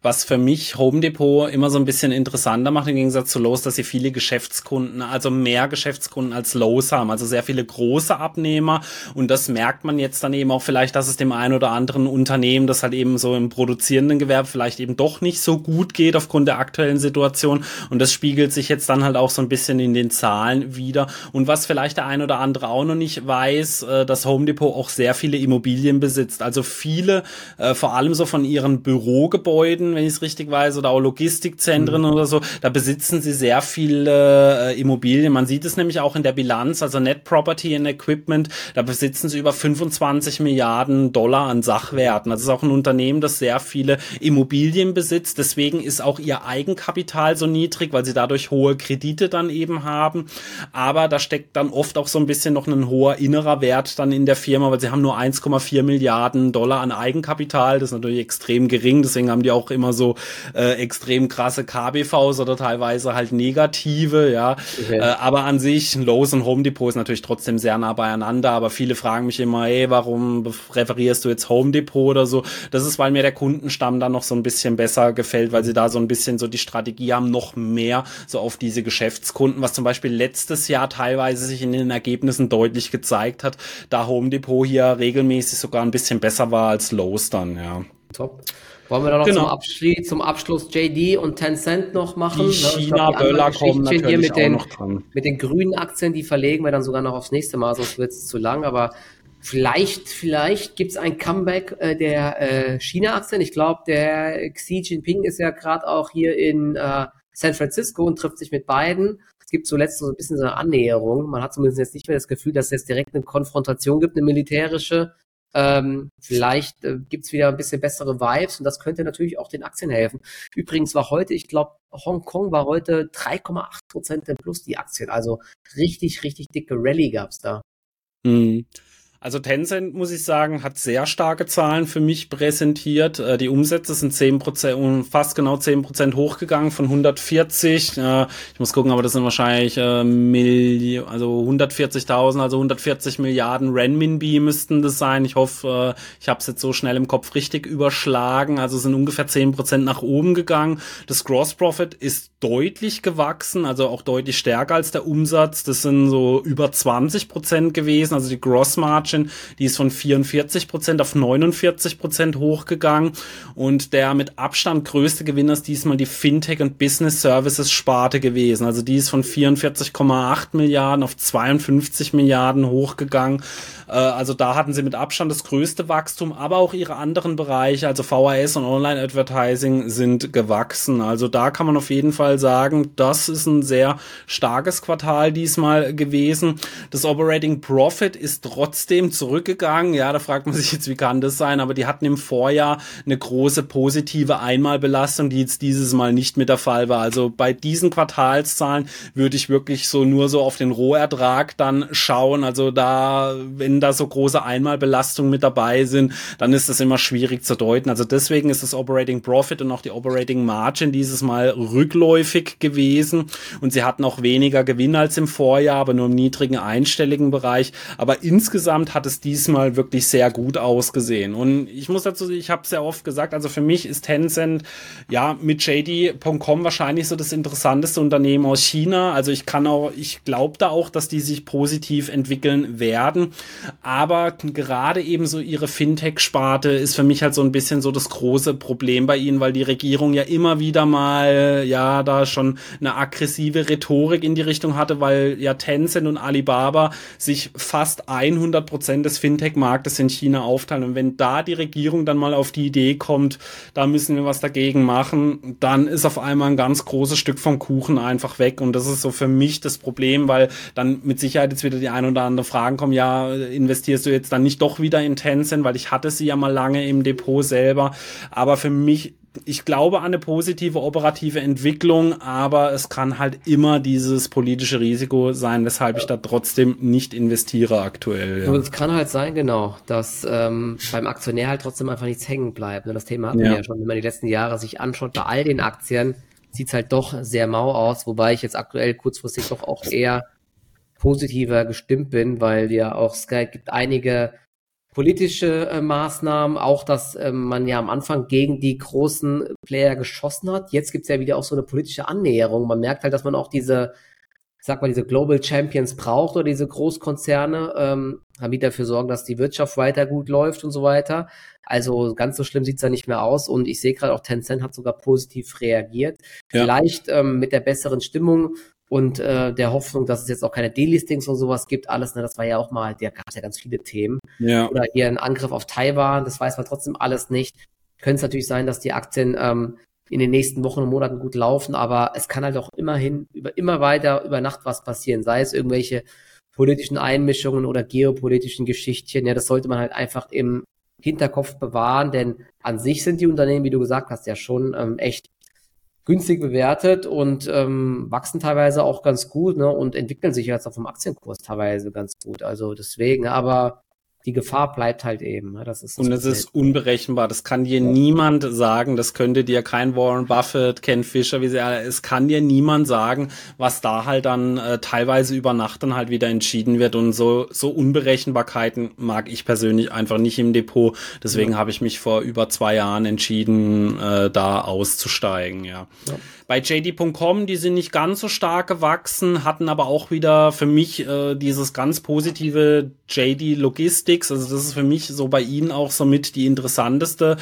was für mich Home Depot immer so ein bisschen interessanter macht im Gegensatz zu Lowe's, dass sie viele Geschäftskunden, also mehr Geschäftskunden als Lowe's haben, also sehr viele große Abnehmer. Und das merkt man jetzt dann eben auch vielleicht, dass es dem einen oder anderen Unternehmen, das halt eben so im produzierenden Gewerbe vielleicht eben doch nicht so gut geht aufgrund der aktuellen Situation. Und das spiegelt sich jetzt dann halt auch so ein bisschen in den Zahlen wieder. Und was vielleicht der ein oder andere auch noch nicht weiß, äh, dass Home Depot auch sehr viele Immobilien besitzt, also viele, äh, vor allem so von ihren Bürogebäuden, wenn ich es richtig weiß, oder auch Logistikzentren mhm. oder so, da besitzen sie sehr viele äh, Immobilien. Man sieht es nämlich auch in der Bilanz, also Net Property and Equipment, da besitzen sie über 25 Milliarden Dollar an Sachwerten. Das ist auch ein Unternehmen, das sehr viele Immobilien besitzt. Deswegen ist auch ihr Eigenkapital so niedrig, weil sie dadurch hohe Kredite dann eben haben. Aber da steckt dann oft auch so ein bisschen noch ein hoher innerer Wert dann in der Firma, weil sie haben nur 1,4 Milliarden Dollar an Eigenkapital. Das ist natürlich extrem gering. Deswegen haben die auch immer so äh, extrem krasse KBVs oder teilweise halt negative, ja. Okay. Äh, aber an sich, Lowe's und Home Depot ist natürlich trotzdem sehr nah beieinander. Aber viele fragen mich immer, ey, warum referierst du jetzt Home Depot oder so? Das ist, weil mir der Kundenstamm dann noch so ein bisschen besser gefällt, weil sie da so ein bisschen so die Strategie haben, noch mehr so auf diese Geschäftskunden, was zum Beispiel letztes Jahr teilweise sich in den Ergebnissen deutlich gezeigt hat, da Home Depot hier regelmäßig sogar ein bisschen besser war als Lowe's dann, ja. Top. Wollen wir da noch genau. zum, Abschluss, zum Abschluss JD und Tencent noch machen? Die China-Böller kommen natürlich hier mit den, noch dran. Mit den grünen Aktien, die verlegen wir dann sogar noch aufs nächste Mal, sonst wird es zu lang. Aber vielleicht, vielleicht gibt es ein Comeback äh, der äh, China-Aktien. Ich glaube, der Xi Jinping ist ja gerade auch hier in äh, San Francisco und trifft sich mit beiden. Es gibt zuletzt so ein bisschen so eine Annäherung. Man hat zumindest jetzt nicht mehr das Gefühl, dass es jetzt direkt eine Konfrontation gibt, eine militärische. Ähm, vielleicht äh, gibt's wieder ein bisschen bessere Vibes und das könnte natürlich auch den Aktien helfen. Übrigens war heute, ich glaube, Hongkong war heute 3,8 Prozent im Plus die Aktien. Also richtig, richtig dicke Rallye gab's da. Mhm. Also Tencent, muss ich sagen, hat sehr starke Zahlen für mich präsentiert. Äh, die Umsätze sind 10%, fast genau 10% hochgegangen von 140. Äh, ich muss gucken, aber das sind wahrscheinlich äh, Milli also 140.000, also 140 Milliarden Renminbi müssten das sein. Ich hoffe, äh, ich habe es jetzt so schnell im Kopf richtig überschlagen. Also sind ungefähr 10% nach oben gegangen. Das Gross Profit ist deutlich gewachsen, also auch deutlich stärker als der Umsatz. Das sind so über 20% gewesen. Also die Gross Margin Margin, die ist von 44 Prozent auf 49 Prozent hochgegangen und der mit Abstand größte Gewinner ist diesmal die Fintech und Business Services Sparte gewesen. Also die ist von 44,8 Milliarden auf 52 Milliarden hochgegangen. Äh, also da hatten sie mit Abstand das größte Wachstum, aber auch ihre anderen Bereiche, also VHS und Online Advertising sind gewachsen. Also da kann man auf jeden Fall sagen, das ist ein sehr starkes Quartal diesmal gewesen. Das Operating Profit ist trotzdem zurückgegangen. Ja, da fragt man sich jetzt, wie kann das sein? Aber die hatten im Vorjahr eine große positive Einmalbelastung, die jetzt dieses Mal nicht mit der Fall war. Also bei diesen Quartalszahlen würde ich wirklich so nur so auf den Rohertrag dann schauen. Also da, wenn da so große Einmalbelastungen mit dabei sind, dann ist das immer schwierig zu deuten. Also deswegen ist das Operating Profit und auch die Operating Margin dieses Mal rückläufig gewesen und sie hatten auch weniger Gewinn als im Vorjahr, aber nur im niedrigen einstelligen Bereich. Aber insgesamt hat es diesmal wirklich sehr gut ausgesehen. Und ich muss dazu, ich habe sehr oft gesagt, also für mich ist Tencent ja mit JD.com wahrscheinlich so das interessanteste Unternehmen aus China. Also ich kann auch, ich glaube da auch, dass die sich positiv entwickeln werden. Aber gerade eben so ihre Fintech-Sparte ist für mich halt so ein bisschen so das große Problem bei ihnen, weil die Regierung ja immer wieder mal, ja, da schon eine aggressive Rhetorik in die Richtung hatte, weil ja Tencent und Alibaba sich fast 100 Prozent des Fintech-Marktes in China aufteilen. Und wenn da die Regierung dann mal auf die Idee kommt, da müssen wir was dagegen machen, dann ist auf einmal ein ganz großes Stück vom Kuchen einfach weg. Und das ist so für mich das Problem, weil dann mit Sicherheit jetzt wieder die ein oder andere Fragen kommen, ja, investierst du jetzt dann nicht doch wieder in Tencent, weil ich hatte sie ja mal lange im Depot selber. Aber für mich ich glaube an eine positive operative Entwicklung, aber es kann halt immer dieses politische Risiko sein, weshalb ich da trotzdem nicht investiere aktuell. Ja. Und es kann halt sein, genau, dass ähm, beim Aktionär halt trotzdem einfach nichts hängen bleibt. Und das Thema hatten ja. wir ja schon, wenn man die letzten Jahre sich anschaut, bei all den Aktien sieht es halt doch sehr mau aus, wobei ich jetzt aktuell kurzfristig doch auch eher positiver gestimmt bin, weil ja auch Sky gibt einige politische äh, Maßnahmen, auch dass äh, man ja am Anfang gegen die großen Player geschossen hat. Jetzt gibt's ja wieder auch so eine politische Annäherung. Man merkt halt, dass man auch diese, sag mal, diese Global Champions braucht oder diese Großkonzerne, ähm, die dafür sorgen, dass die Wirtschaft weiter gut läuft und so weiter. Also ganz so schlimm sieht's da nicht mehr aus. Und ich sehe gerade auch Tencent hat sogar positiv reagiert. Ja. Vielleicht ähm, mit der besseren Stimmung und äh, der Hoffnung, dass es jetzt auch keine Delistings und sowas gibt, alles, ne, das war ja auch mal, gab es ja ganz viele Themen. Ja. Oder hier ein Angriff auf Taiwan, das weiß man trotzdem alles nicht. Könnte es natürlich sein, dass die Aktien ähm, in den nächsten Wochen und Monaten gut laufen, aber es kann halt auch immerhin über immer weiter über Nacht was passieren, sei es irgendwelche politischen Einmischungen oder geopolitischen Geschichtchen. Ja, das sollte man halt einfach im Hinterkopf bewahren, denn an sich sind die Unternehmen, wie du gesagt hast, ja schon ähm, echt günstig bewertet und ähm, wachsen teilweise auch ganz gut ne, und entwickeln sich jetzt auf dem Aktienkurs teilweise ganz gut. Also deswegen, aber die Gefahr bleibt halt eben. Ne? Das ist das und es ist unberechenbar. Das kann dir ja. niemand sagen. Das könnte dir kein Warren Buffett, Ken Fisher, wie sie alle. Es kann dir niemand sagen, was da halt dann äh, teilweise über Nacht dann halt wieder entschieden wird. Und so so Unberechenbarkeiten mag ich persönlich einfach nicht im Depot. Deswegen ja. habe ich mich vor über zwei Jahren entschieden, äh, da auszusteigen. Ja. ja. Bei JD.com, die sind nicht ganz so stark gewachsen, hatten aber auch wieder für mich äh, dieses ganz positive JD Logistics. Also das ist für mich so bei ihnen auch somit die interessanteste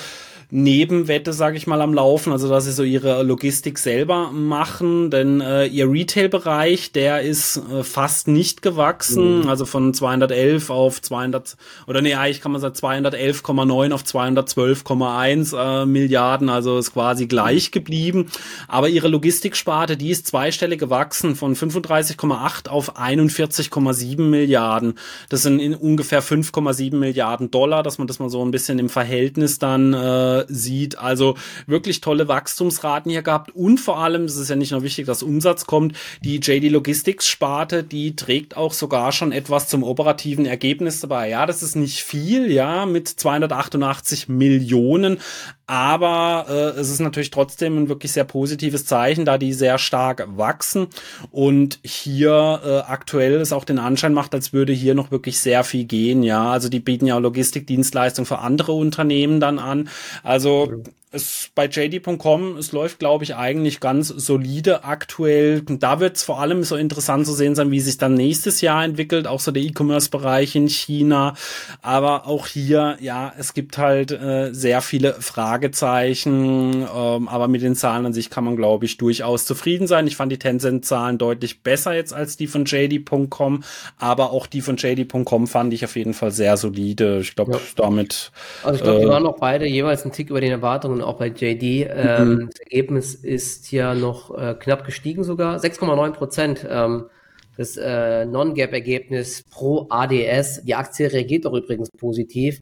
Nebenwette, sage ich mal, am Laufen, also dass sie so ihre Logistik selber machen, denn äh, ihr Retail-Bereich, der ist äh, fast nicht gewachsen, mhm. also von 211 auf 200 oder nee, eigentlich kann man sagen 211,9 auf 212,1 äh, Milliarden, also ist quasi gleich geblieben, aber ihre Logistiksparte, die ist zweistellig gewachsen von 35,8 auf 41,7 Milliarden. Das sind in ungefähr 5,7 Milliarden Dollar, dass man das mal so ein bisschen im Verhältnis dann äh, sieht. Also wirklich tolle Wachstumsraten hier gehabt und vor allem, es ist ja nicht nur wichtig, dass Umsatz kommt, die JD Logistics Sparte, die trägt auch sogar schon etwas zum operativen Ergebnis dabei. Ja, das ist nicht viel, ja, mit 288 Millionen, aber äh, es ist natürlich trotzdem ein wirklich sehr positives Zeichen, da die sehr stark wachsen und hier äh, aktuell es auch den Anschein macht, als würde hier noch wirklich sehr viel gehen. Ja, also die bieten ja Logistikdienstleistungen für andere Unternehmen dann an. Also es bei JD.com, es läuft, glaube ich, eigentlich ganz solide aktuell. Da wird es vor allem so interessant zu sehen sein, wie sich dann nächstes Jahr entwickelt, auch so der E-Commerce-Bereich in China. Aber auch hier, ja, es gibt halt äh, sehr viele Fragezeichen. Ähm, aber mit den Zahlen an sich kann man, glaube ich, durchaus zufrieden sein. Ich fand die Tencent-Zahlen deutlich besser jetzt als die von JD.com. Aber auch die von JD.com fand ich auf jeden Fall sehr solide. Ich glaube, ja. damit. Also ich glaube, die äh, waren auch beide jeweils einen Tick über den Erwartungen auch bei JD. Ähm, mhm. Das Ergebnis ist hier noch äh, knapp gestiegen sogar. 6,9 Prozent. Ähm, das äh, Non-Gap-Ergebnis pro ADS. Die Aktie reagiert auch übrigens positiv.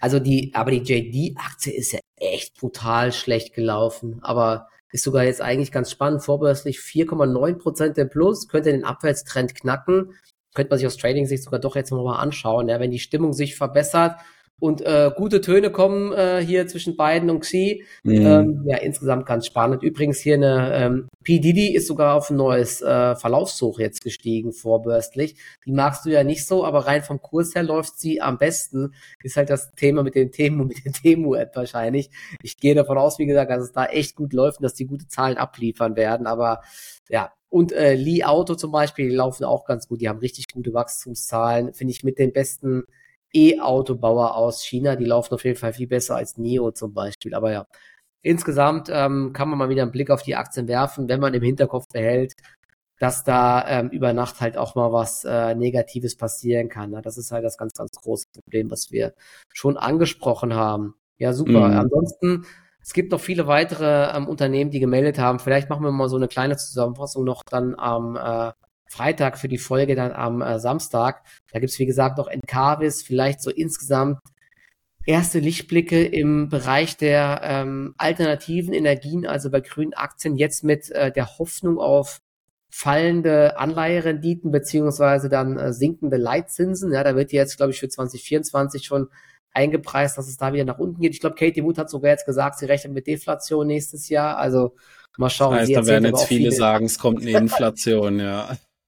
Also die, aber die JD-Aktie ist ja echt brutal schlecht gelaufen. Aber ist sogar jetzt eigentlich ganz spannend. Vorbörslich 4,9 Prozent im Plus. Könnte den Abwärtstrend knacken. Könnte man sich aus Trading-Sicht sogar doch jetzt nochmal anschauen. Ja, wenn die Stimmung sich verbessert, und äh, gute Töne kommen äh, hier zwischen beiden und Xi. Mhm. Ähm, ja, insgesamt ganz spannend. Übrigens hier eine ähm, P. Diddy ist sogar auf ein neues äh, Verlaufssuch jetzt gestiegen, vorbürstlich. Die magst du ja nicht so, aber rein vom Kurs her läuft sie am besten. Ist halt das Thema mit dem Temu, mit der Temu-App wahrscheinlich. Ich gehe davon aus, wie gesagt, dass es da echt gut läuft und dass die gute Zahlen abliefern werden, aber ja, und äh, Li Auto zum Beispiel, die laufen auch ganz gut. Die haben richtig gute Wachstumszahlen, finde ich mit den besten E-Autobauer aus China, die laufen auf jeden Fall viel besser als NIO zum Beispiel. Aber ja, insgesamt ähm, kann man mal wieder einen Blick auf die Aktien werfen, wenn man im Hinterkopf behält, dass da ähm, über Nacht halt auch mal was äh, Negatives passieren kann. Ne? Das ist halt das ganz, ganz große Problem, was wir schon angesprochen haben. Ja, super. Mhm. Ansonsten, es gibt noch viele weitere ähm, Unternehmen, die gemeldet haben. Vielleicht machen wir mal so eine kleine Zusammenfassung noch dann am äh, Freitag für die Folge dann am äh, Samstag. Da gibt's wie gesagt, noch Encarvis, vielleicht so insgesamt erste Lichtblicke im Bereich der ähm, alternativen Energien, also bei grünen Aktien, jetzt mit äh, der Hoffnung auf fallende Anleiherenditen beziehungsweise dann äh, sinkende Leitzinsen. Ja, da wird jetzt, glaube ich, für 2024 schon eingepreist, dass es da wieder nach unten geht. Ich glaube, Katie Wood hat sogar jetzt gesagt, sie rechnet mit Deflation nächstes Jahr. Also mal schauen. Das heißt, da werden jetzt viele sagen, es kommt eine Inflation, ja.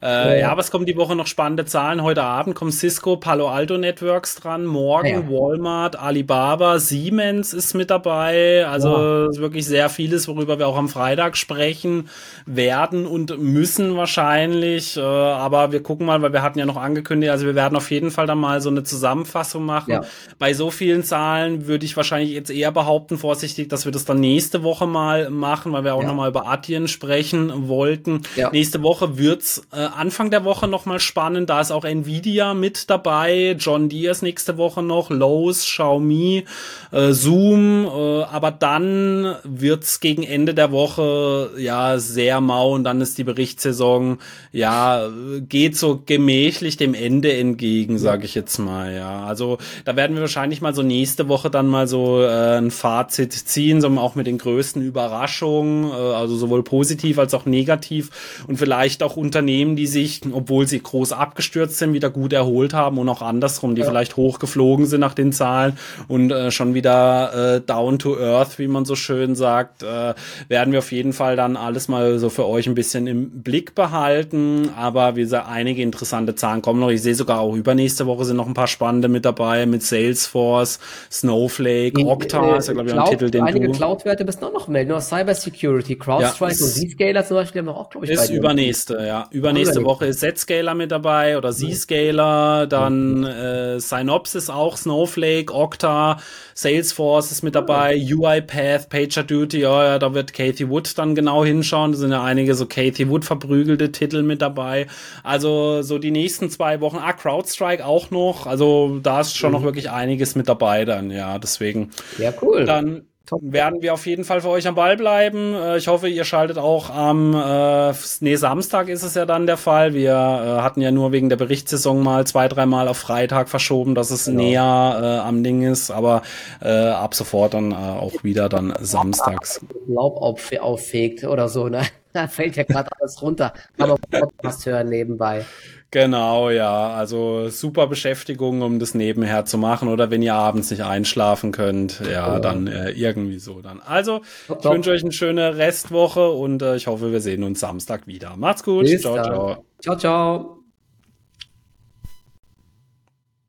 Äh, ja, aber es kommen die Woche noch spannende Zahlen. Heute Abend kommen Cisco, Palo Alto Networks dran, morgen ja. Walmart, Alibaba, Siemens ist mit dabei. Also wow. wirklich sehr vieles, worüber wir auch am Freitag sprechen werden und müssen wahrscheinlich. Äh, aber wir gucken mal, weil wir hatten ja noch angekündigt, also wir werden auf jeden Fall dann mal so eine Zusammenfassung machen. Ja. Bei so vielen Zahlen würde ich wahrscheinlich jetzt eher behaupten, vorsichtig, dass wir das dann nächste Woche mal machen, weil wir auch ja. nochmal über Atien sprechen wollten. Ja. Nächste Woche wird's äh, Anfang der Woche nochmal spannend. Da ist auch Nvidia mit dabei, John Deere nächste Woche noch, Lowe's, Xiaomi, äh, Zoom. Äh, aber dann wird's gegen Ende der Woche ja sehr mau und dann ist die Berichtssaison ja geht so gemächlich dem Ende entgegen, sage ich jetzt mal. Ja, also da werden wir wahrscheinlich mal so nächste Woche dann mal so äh, ein Fazit ziehen, so auch mit den größten Überraschungen, äh, also sowohl positiv als auch negativ und vielleicht auch Unternehmen, die sich, obwohl sie groß abgestürzt sind, wieder gut erholt haben und auch andersrum, die ja. vielleicht hochgeflogen sind nach den Zahlen und äh, schon wieder äh, down to earth, wie man so schön sagt, äh, werden wir auf jeden Fall dann alles mal so für euch ein bisschen im Blick behalten. Aber wie gesagt, einige interessante Zahlen kommen noch. Ich sehe sogar auch übernächste Woche sind noch ein paar spannende mit dabei mit Salesforce, Snowflake, Okta, äh, ist ja glaube ich ein Titel, den einige Cloud-Werte müssen auch noch melden. Nur Cybersecurity, CrowdStrike ja, und Zscaler zum Beispiel haben wir auch, glaube ich, Ist übernächste, ja. Übernächste Woche ist Zscaler mit dabei oder Zscaler, dann äh, Synopsys auch, Snowflake, Okta, Salesforce ist mit dabei, UiPath, PagerDuty, ja, ja, da wird Kathy Wood dann genau hinschauen. Da sind ja einige so Kathy Wood verprügelte Titel mit dabei. Also so die nächsten zwei Wochen, ah, CrowdStrike auch noch. Also da ist schon mhm. noch wirklich einiges mit dabei dann, ja, deswegen. Ja, cool. Dann. Werden wir auf jeden Fall für euch am Ball bleiben. Äh, ich hoffe, ihr schaltet auch am äh, nee, Samstag ist es ja dann der Fall. Wir äh, hatten ja nur wegen der Berichtssaison mal zwei, dreimal auf Freitag verschoben, dass es genau. näher äh, am Ding ist, aber äh, ab sofort dann äh, auch wieder dann samstags. Laub auffegt oder so, ne? Da fällt ja gerade alles runter. Aber Podcast hören nebenbei. Genau, ja. Also super Beschäftigung, um das nebenher zu machen. Oder wenn ihr abends nicht einschlafen könnt, ja, oh. dann äh, irgendwie so dann. Also, ich wünsche euch eine schöne Restwoche und äh, ich hoffe, wir sehen uns Samstag wieder. Macht's gut. Bis ciao, dann. ciao. Ciao, ciao.